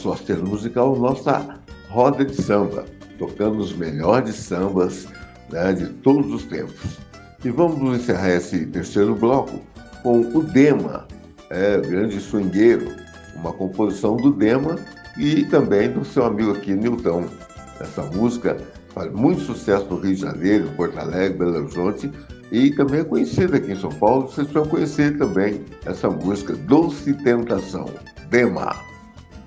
Nosso acervo musical, nossa roda de samba, tocando os melhores sambas né, de todos os tempos. E vamos encerrar esse terceiro bloco com o Dema, é, grande swingueiro, uma composição do Dema e também do seu amigo aqui, Nilton. Essa música faz muito sucesso no Rio de Janeiro, Porto Alegre, Belo Horizonte e também é conhecida aqui em São Paulo. Vocês vão conhecer também essa música Doce Tentação, Dema.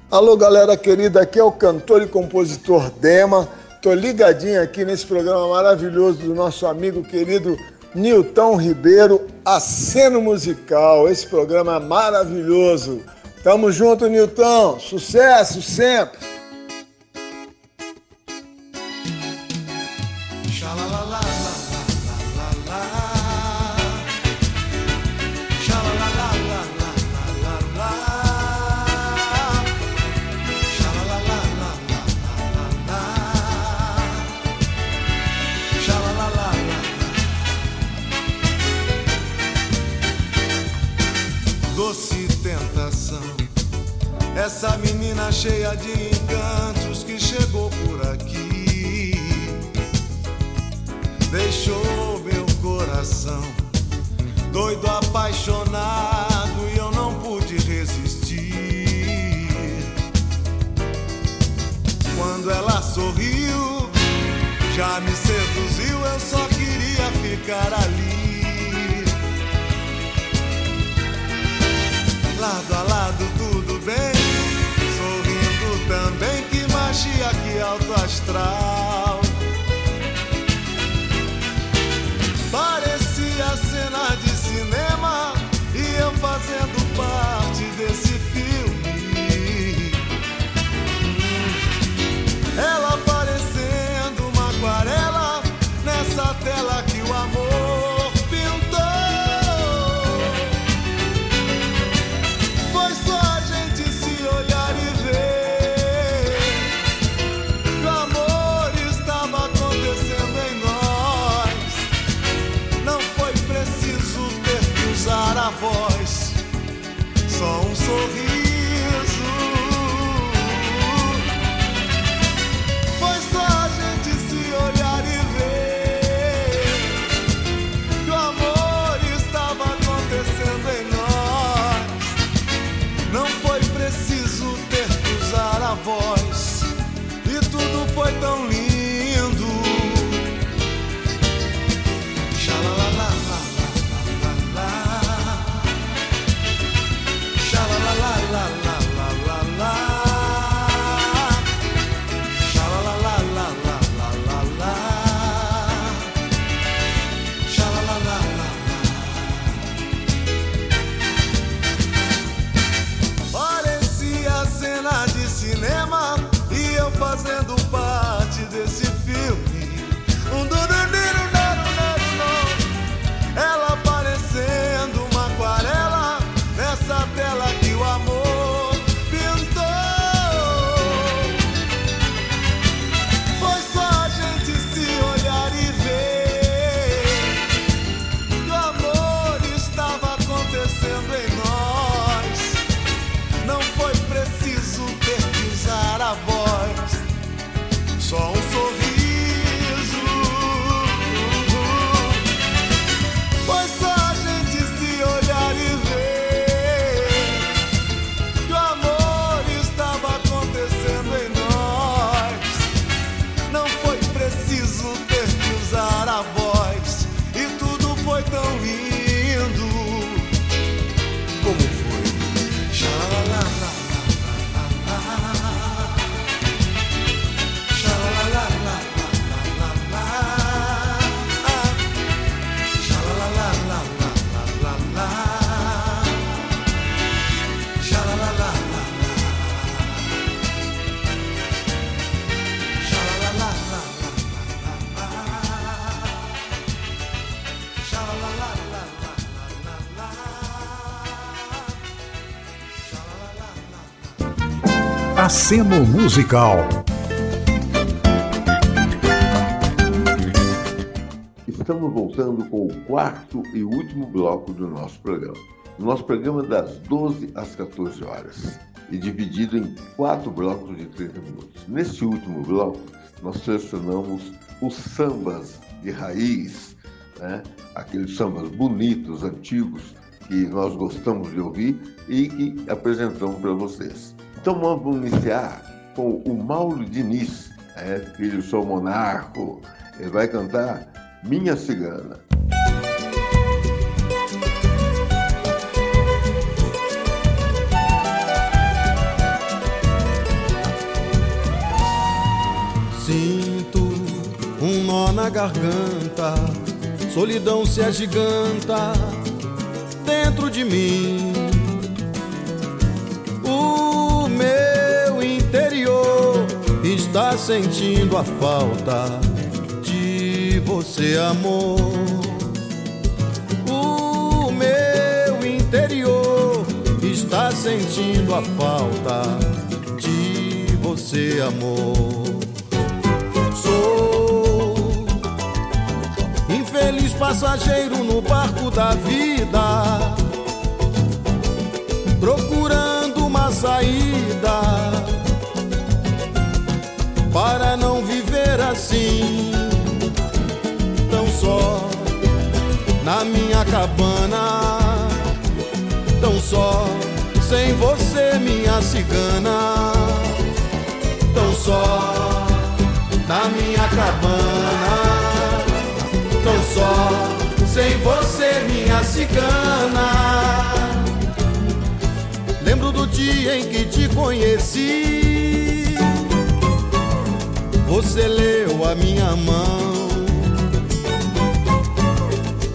Alô, galera querida, aqui é o cantor e compositor Dema. Tô ligadinho aqui nesse programa maravilhoso do nosso amigo querido Nilton Ribeiro, Aceno Musical. Esse programa é maravilhoso. Tamo junto, Nilton. Sucesso sempre. Ficar ali. Lado a lado tudo bem, sorrindo também, que magia, que alto astral. Aceno Musical. Estamos voltando com o quarto e último bloco do nosso programa. Nosso programa é das 12 às 14 horas e dividido em quatro blocos de 30 minutos. Neste último bloco, nós selecionamos os sambas de raiz, né? aqueles sambas bonitos, antigos, que nós gostamos de ouvir e que apresentamos para vocês. Então vamos iniciar com o Mauro Diniz, é, filho sou monarco. Ele vai cantar Minha Cigana. Sinto um nó na garganta, solidão se agiganta dentro de mim. O meu interior está sentindo a falta de você, amor. O meu interior está sentindo a falta de você, amor. Sou infeliz passageiro no barco da vida, saída para não viver assim, tão só na minha cabana, tão só sem você, minha cigana, tão só na minha cabana. Tão só sem você, minha cigana. No dia em que te conheci. Você leu a minha mão,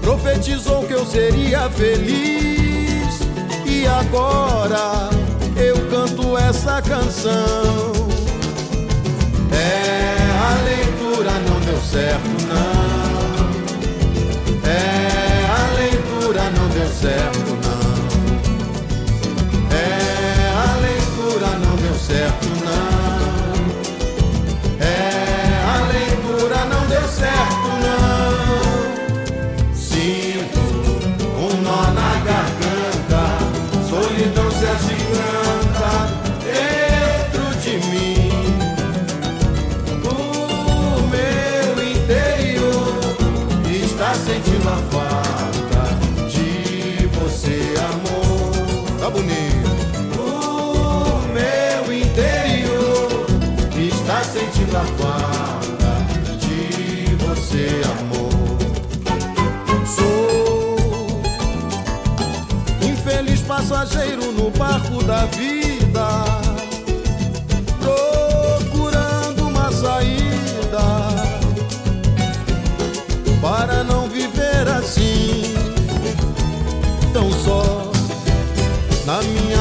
profetizou que eu seria feliz, e agora eu canto essa canção. É, a leitura não deu certo, não. É, a leitura não deu certo, não. certo, não. É, a leitura não deu certo. De você, amor. Sou infeliz passageiro no barco da vida, procurando uma saída para não viver assim, tão só na minha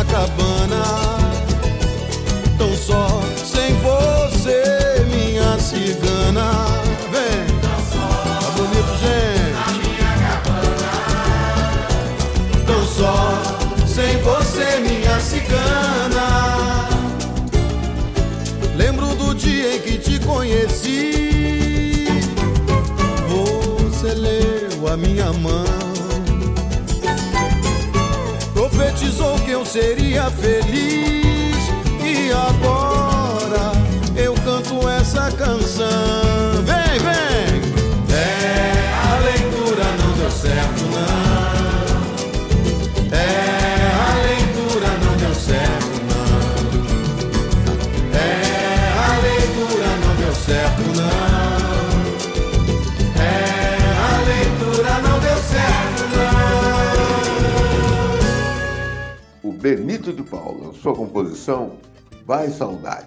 conheci. Você leu a minha mão. Profetizou que eu seria feliz. E agora Benito de Paula, sua composição Vai Saudade.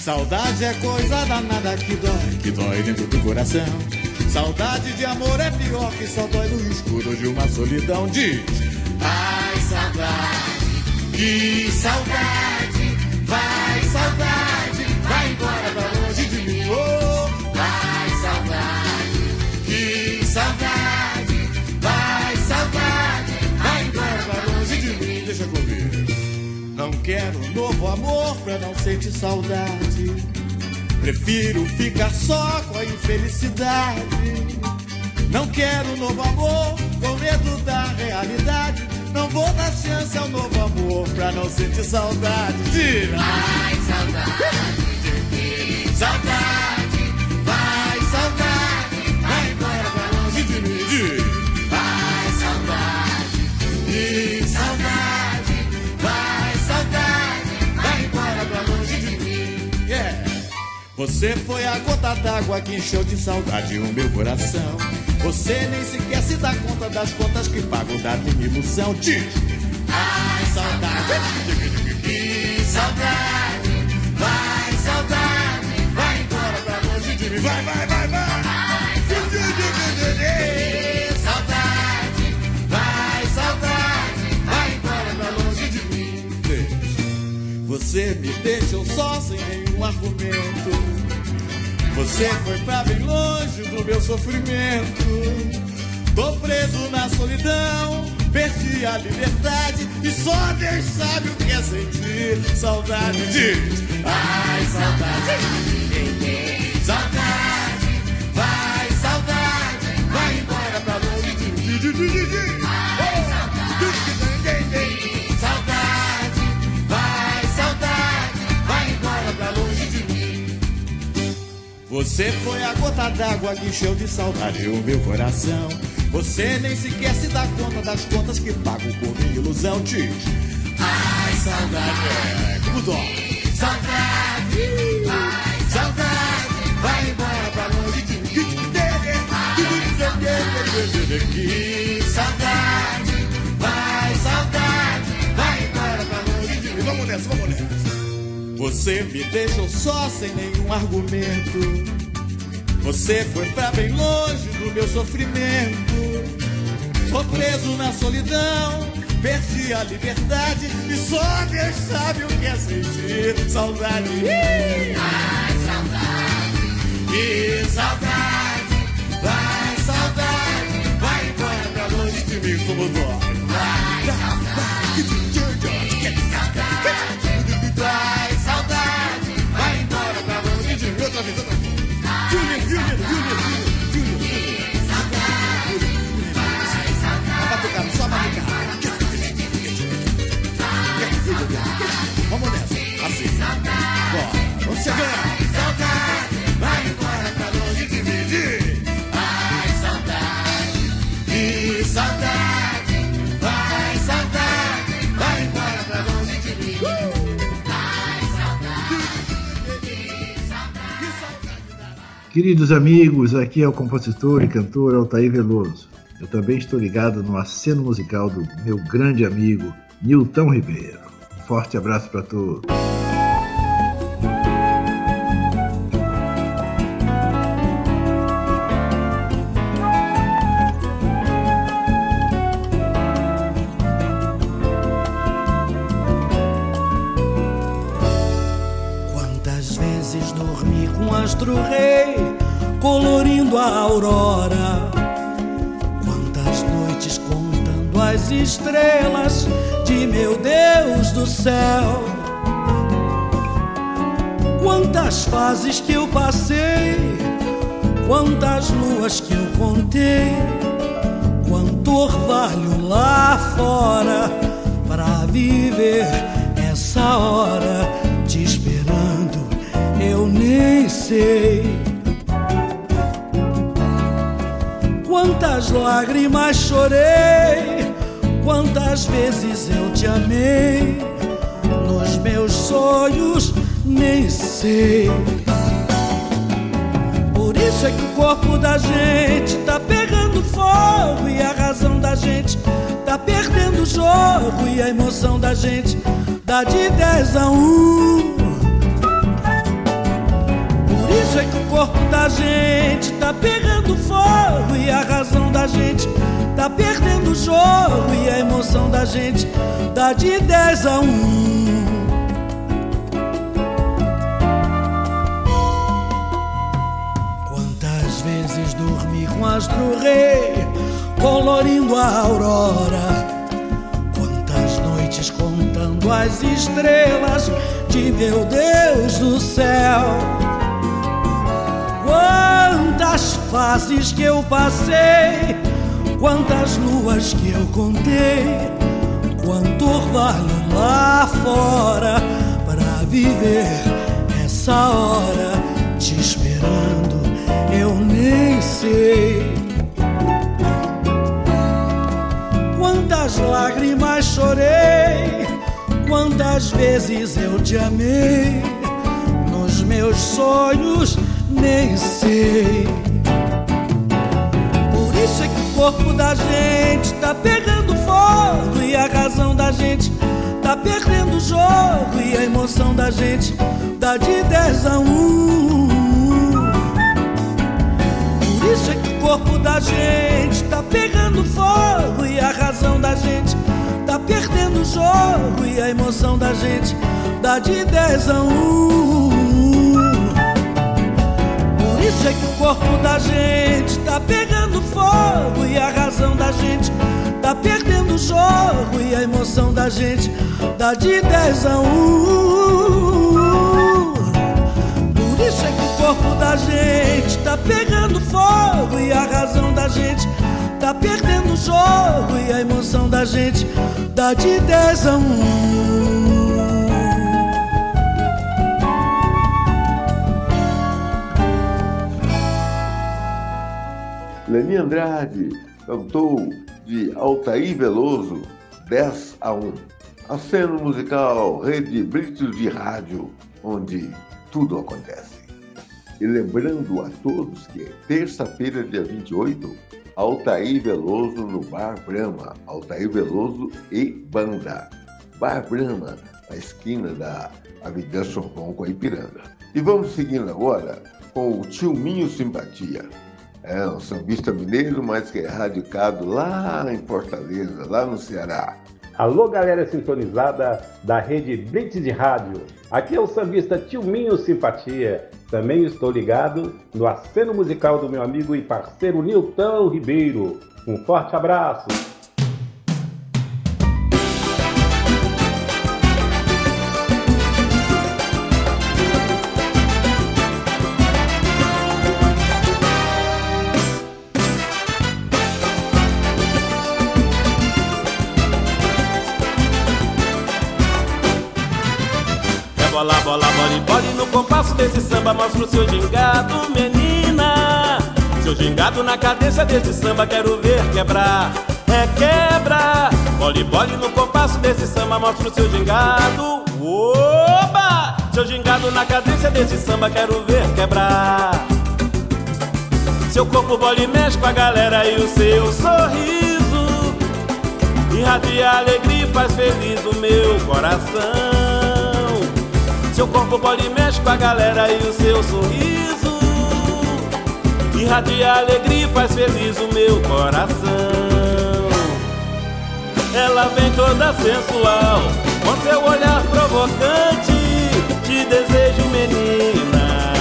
Saudade é coisa danada que dói, que dói dentro do coração. Saudade de amor é pior que só dói no escuro de uma solidão. Diz, ai saudade, que saudade, quero um novo amor pra não sentir saudade. Prefiro ficar só com a infelicidade. Não quero um novo amor com medo da realidade. Não vou dar chance ao novo amor pra não sentir saudade. Tira! Ai, saudade! Saudade! Você foi a gota d'água que encheu de saudade o meu coração. Você nem sequer se dá conta das contas que pago da minha ilusão. Ai, saudade! Que saudade! Vai, saudade! Vai embora pra longe de mim! Vai, vai, vai, vai! Que saudade! Vai, saudade! Vai embora pra longe de mim! Você me deixou só sem nenhum argumento. Você foi pra bem longe do meu sofrimento. Tô preso na solidão, perdi a liberdade e só Deus sabe o que é sentir saudade de. Ai, saudade, saudade, vai, saudade, vai embora pra longe de mim. Você foi a gota d'água que encheu de saudade o meu coração. Você nem sequer se dá conta das contas que pago por minha ilusão. Diz, ai, saudade, é como dó. Saudade, ai, saudade, vai embora pra longe de mim. Que saudade, vai, saudade, vai embora pra longe de mim. Vamos nessa, vamos nessa. Você me deixou só sem nenhum argumento. Você foi pra bem longe do meu sofrimento. Tô preso na solidão, perdi a liberdade e só Deus sabe o que é sentir saudade. Ai, saudade, que saudade, vai saudade, vai embora pra longe de mim como dói. Vai, saudade, vai chegando. Saudade, vai embora pra longe de mim. De saudade, que saudade, vai saudade, vai embora pra longe de mim. Ai, saudade, que saudade. Queridos amigos, aqui é o compositor e cantor Altair Veloso. Eu também estou ligado no aceno musical do meu grande amigo Nilton Ribeiro. Forte abraço para todos. Luas que eu contei, quanto orvalho lá fora pra viver essa hora te esperando, eu nem sei. Quantas lágrimas chorei, quantas vezes eu te amei, nos meus sonhos nem sei. Isso é que o corpo da gente tá pegando fogo e a razão da gente tá perdendo o jogo e a emoção da gente dá de 10 a 1. Por isso é que o corpo da gente tá pegando fogo e a razão da gente tá perdendo o jogo e a emoção da gente dá de 10 a 1. Quantas com astro rei, colorindo a aurora. Quantas noites contando as estrelas de meu Deus do céu. Quantas fases que eu passei, quantas luas que eu contei, quanto orvalho lá fora para viver essa hora nem sei. Quantas lágrimas chorei, quantas vezes eu te amei, nos meus sonhos nem sei. Por isso é que o corpo da gente tá pegando fogo e a razão da gente tá perdendo o jogo e a emoção da gente dá de 10 a 1. Corpo da gente tá pegando fogo e a razão da gente tá perdendo o jogo e a emoção da gente dá de 10 a 1. Por isso é que o corpo da gente tá pegando fogo e a razão da gente tá perdendo o jogo e a emoção da gente dá de 10 a 1. Por isso é que o corpo da gente tá pegando fogo e a razão da gente tá perdendo o jogo e a emoção da gente dá de 10 a 1. Leni Andrade cantou de Altair Veloso 10 a 1. Aceno musical Rede Britos de Rádio, onde tudo acontece. E lembrando a todos que terça-feira, dia 28, Altair Veloso no Bar Brahma. Altair Veloso e Banda. Bar Brahma, na esquina da Avenida Sorbon com a Ipiranga. E vamos seguindo agora com o Tio Minho Simpatia. É um sambista mineiro, mas que é radicado lá em Fortaleza, lá no Ceará. Alô, galera sintonizada da rede Blitz de Rádio. Aqui é o sambista Tilminho Simpatia. Também estou ligado no aceno musical do meu amigo e parceiro Nilton Ribeiro. Um forte abraço. Bola, bola, bole, bole no compasso desse samba mostra o seu gingado, menina. Seu gingado na cadência desse samba quero ver quebrar. É quebra, bole, bole no compasso desse samba mostra o seu gingado. Oba! Seu gingado na cadência desse samba quero ver quebrar. Seu corpo bole mexe com a galera e o seu sorriso irradia alegria e faz feliz o meu coração. Seu corpo bole mexe com a galera e o seu sorriso irradia alegria e faz feliz o meu coração. Ela vem toda sensual, com seu olhar provocante. Te desejo, menina,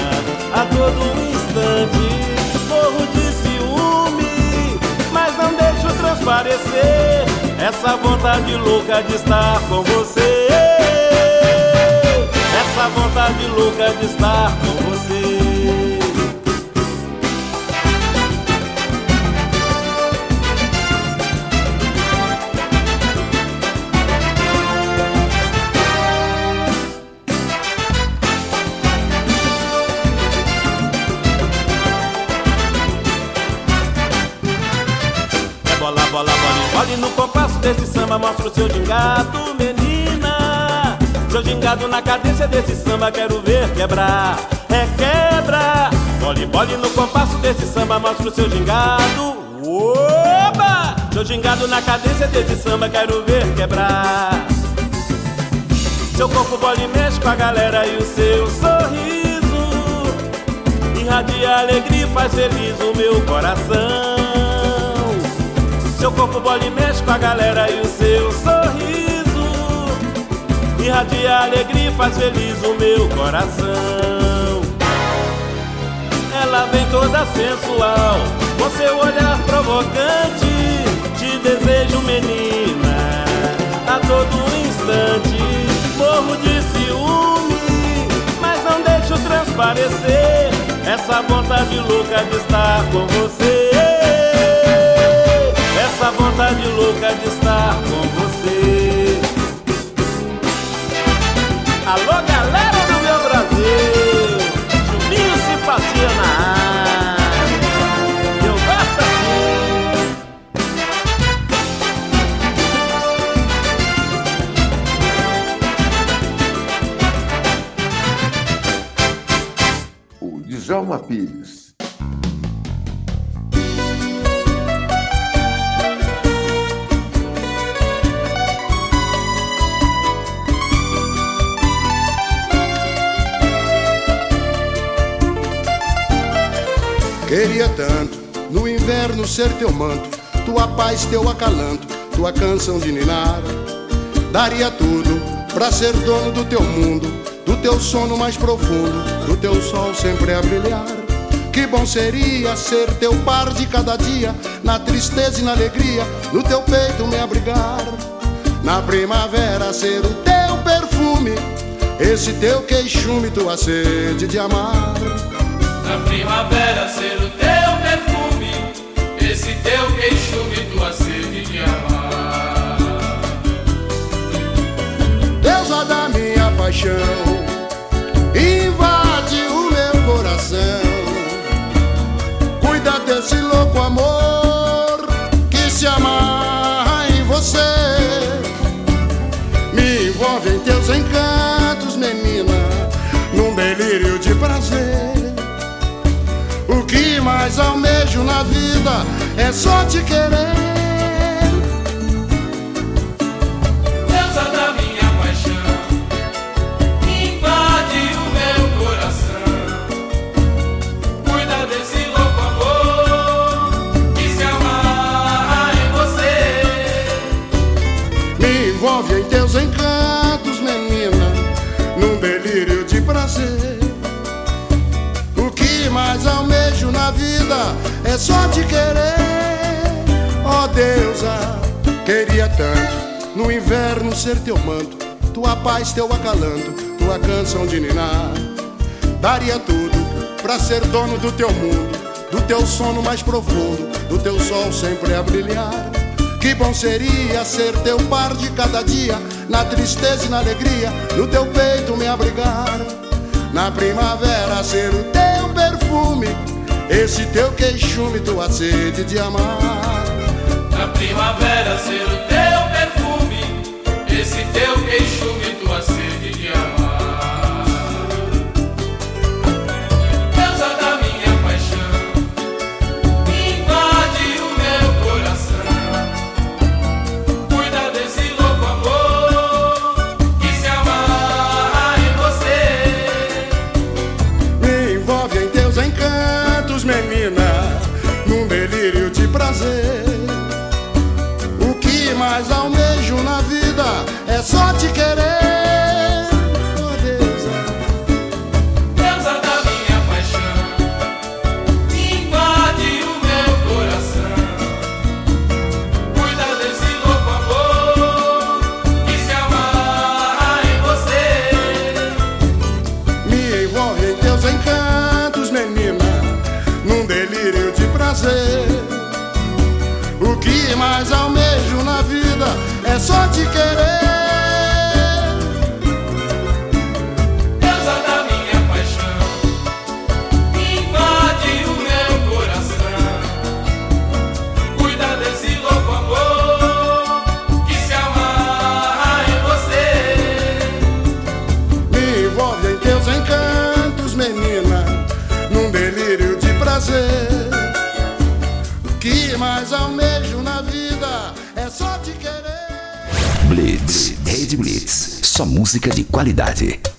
a todo instante. Morro de ciúme, mas não deixo transparecer essa vontade louca de estar com você. Essa vontade louca de estar com você. É bola, bola, bola, bola no compasso desse samba mostra o seu gingado, menina. Seu gingado na cadência desse samba quero ver quebrar. É quebra, bole, bole no compasso desse samba mostra o seu gingado. Oba! Seu gingado na cadência desse samba quero ver quebrar. Seu corpo bole mexe com a galera e o seu sorriso irradia alegria e faz feliz o meu coração. Seu corpo bole mexe com a galera e o seu sorriso irradia alegria e faz feliz o meu coração. Ela vem toda sensual, com seu olhar provocante. Te desejo, menina, a todo instante. Morro de ciúme, mas não deixo transparecer essa vontade louca de estar com você. Essa vontade louca de estar com você. Alô, galera do meu Brasil! Juninho Simpatia na área. Eu gosto assim. O Djalma Pires. Queria tanto no inverno ser teu manto, tua paz, teu acalanto, tua canção de ninar. Daria tudo pra ser dono do teu mundo, do teu sono mais profundo, do teu sol sempre a brilhar. Que bom seria ser teu par de cada dia, na tristeza e na alegria, no teu peito me abrigar. Na primavera ser o teu perfume, esse teu queixume, tua sede de amar. Na primavera ser o teu perfume, esse teu queixume, tua sede de amar. Deusa da minha paixão, invade o meu coração. Cuida desse louco amor que mais almejo na vida é só te querer. é só te querer. Ó oh, deusa, queria tanto no inverno ser teu manto, tua paz, teu acalanto, tua canção de ninar. Daria tudo pra ser dono do teu mundo, do teu sono mais profundo, do teu sol sempre a brilhar. Que bom seria ser teu par de cada dia, na tristeza e na alegria, no teu peito me abrigar. Na primavera ser o teu perfume esse teu queixume, tua sede de amar. Na primavera ser o teu perfume, esse teu queixume. só te querer. só música de qualidade.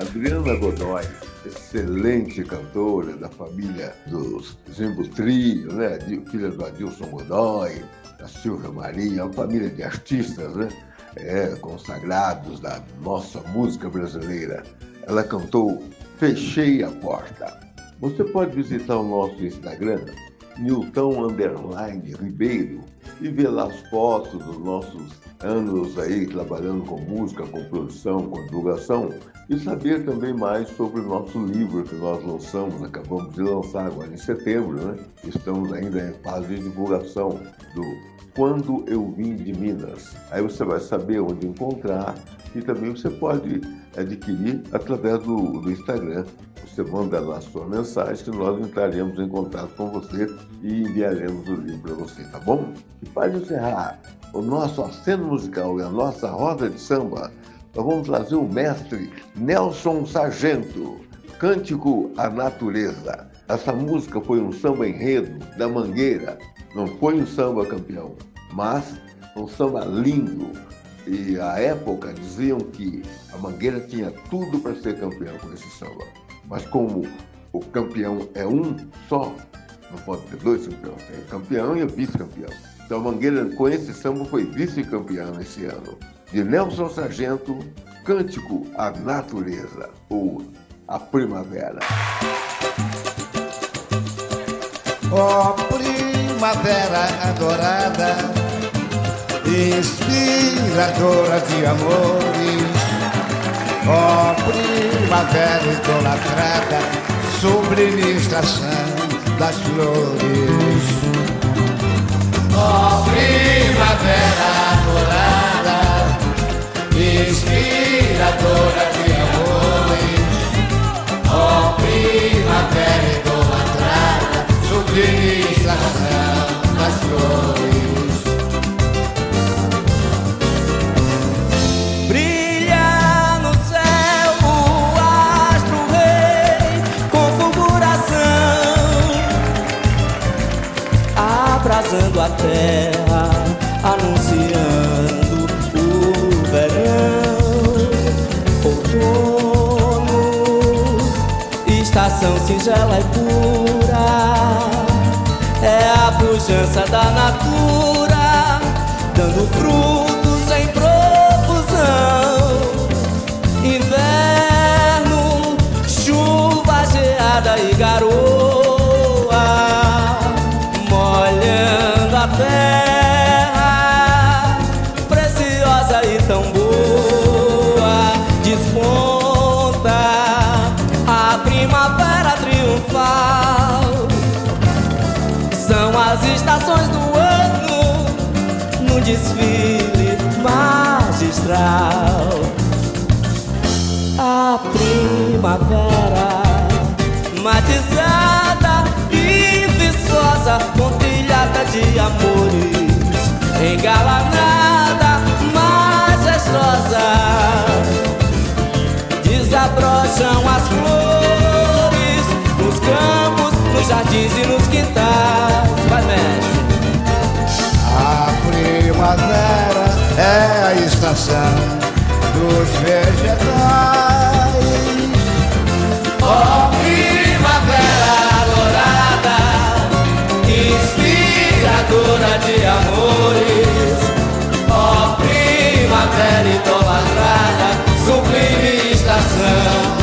Adriana Godoy, excelente cantora da família dos Zimbo Trio, né? filha do Adilson Godoy, da Silvia Maria, uma família de artistas, né? É, consagrados da nossa música brasileira. Ela cantou Fechei a Porta. Você pode visitar o nosso Instagram, Newton Underline Ribeiro, e ver lá as fotos dos nossos anos aí trabalhando com música, com produção, com divulgação e saber também mais sobre o nosso livro que nós lançamos, acabamos de lançar agora em setembro, né? Estamos ainda em fase de divulgação do Quando Eu Vim de Minas. Aí você vai saber onde encontrar e também você pode adquirir através do, do Instagram. Você manda lá sua mensagem que nós entraremos em contato com você e enviaremos o livro para você, tá bom? E para encerrar o nosso aceno musical e a nossa roda de samba, nós vamos trazer o mestre Nelson Sargento, Cântico à Natureza. Essa música foi um samba enredo da Mangueira, não foi um samba campeão, mas um samba lindo. E à época diziam que a Mangueira tinha tudo para ser campeão com esse samba. Mas como o campeão é um só, não pode ter dois campeões, tem campeão e vice-campeão. Então a Mangueira com esse samba foi vice-campeão esse ano de Nelson Sargento, Cântico à Natureza, ou A Primavera. Ó oh, primavera adorada, inspiradora de amores. Ó oh, primavera idolatrada, sublime estação das flores. Ó oh, primavera adorada, inspiradora de amores. Ó oh, primavera idolatrada, sublime estação das flores. Abrasando a terra, anunciando o verão, outono, estação singela e pura, é a pujança da natura, dando frutos em profusão. Inverno, chuva geada e garoa, desfile magistral. A primavera matizada e viçosa, com trilhada de amores, engalanada, majestosa. Desabrocham as flores nos campos, nos jardins e nos quintais. Primavera é a estação dos vegetais. Ó primavera adorada, inspiradora de amores. Ó primavera idolatrada, sublime estação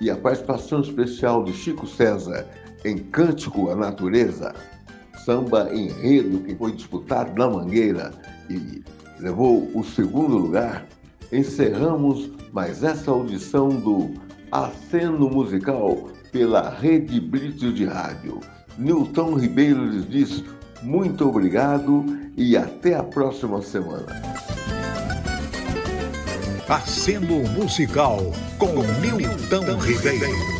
E a participação especial de Chico César em Cântico à Natureza, samba enredo que foi disputado na Mangueira e levou o segundo lugar, encerramos mais essa audição do Aceno Musical pela Rede Brito de Rádio. Nilton Ribeiro lhes diz muito obrigado e até a próxima semana. Aceno Musical com Nilton Ribeiro.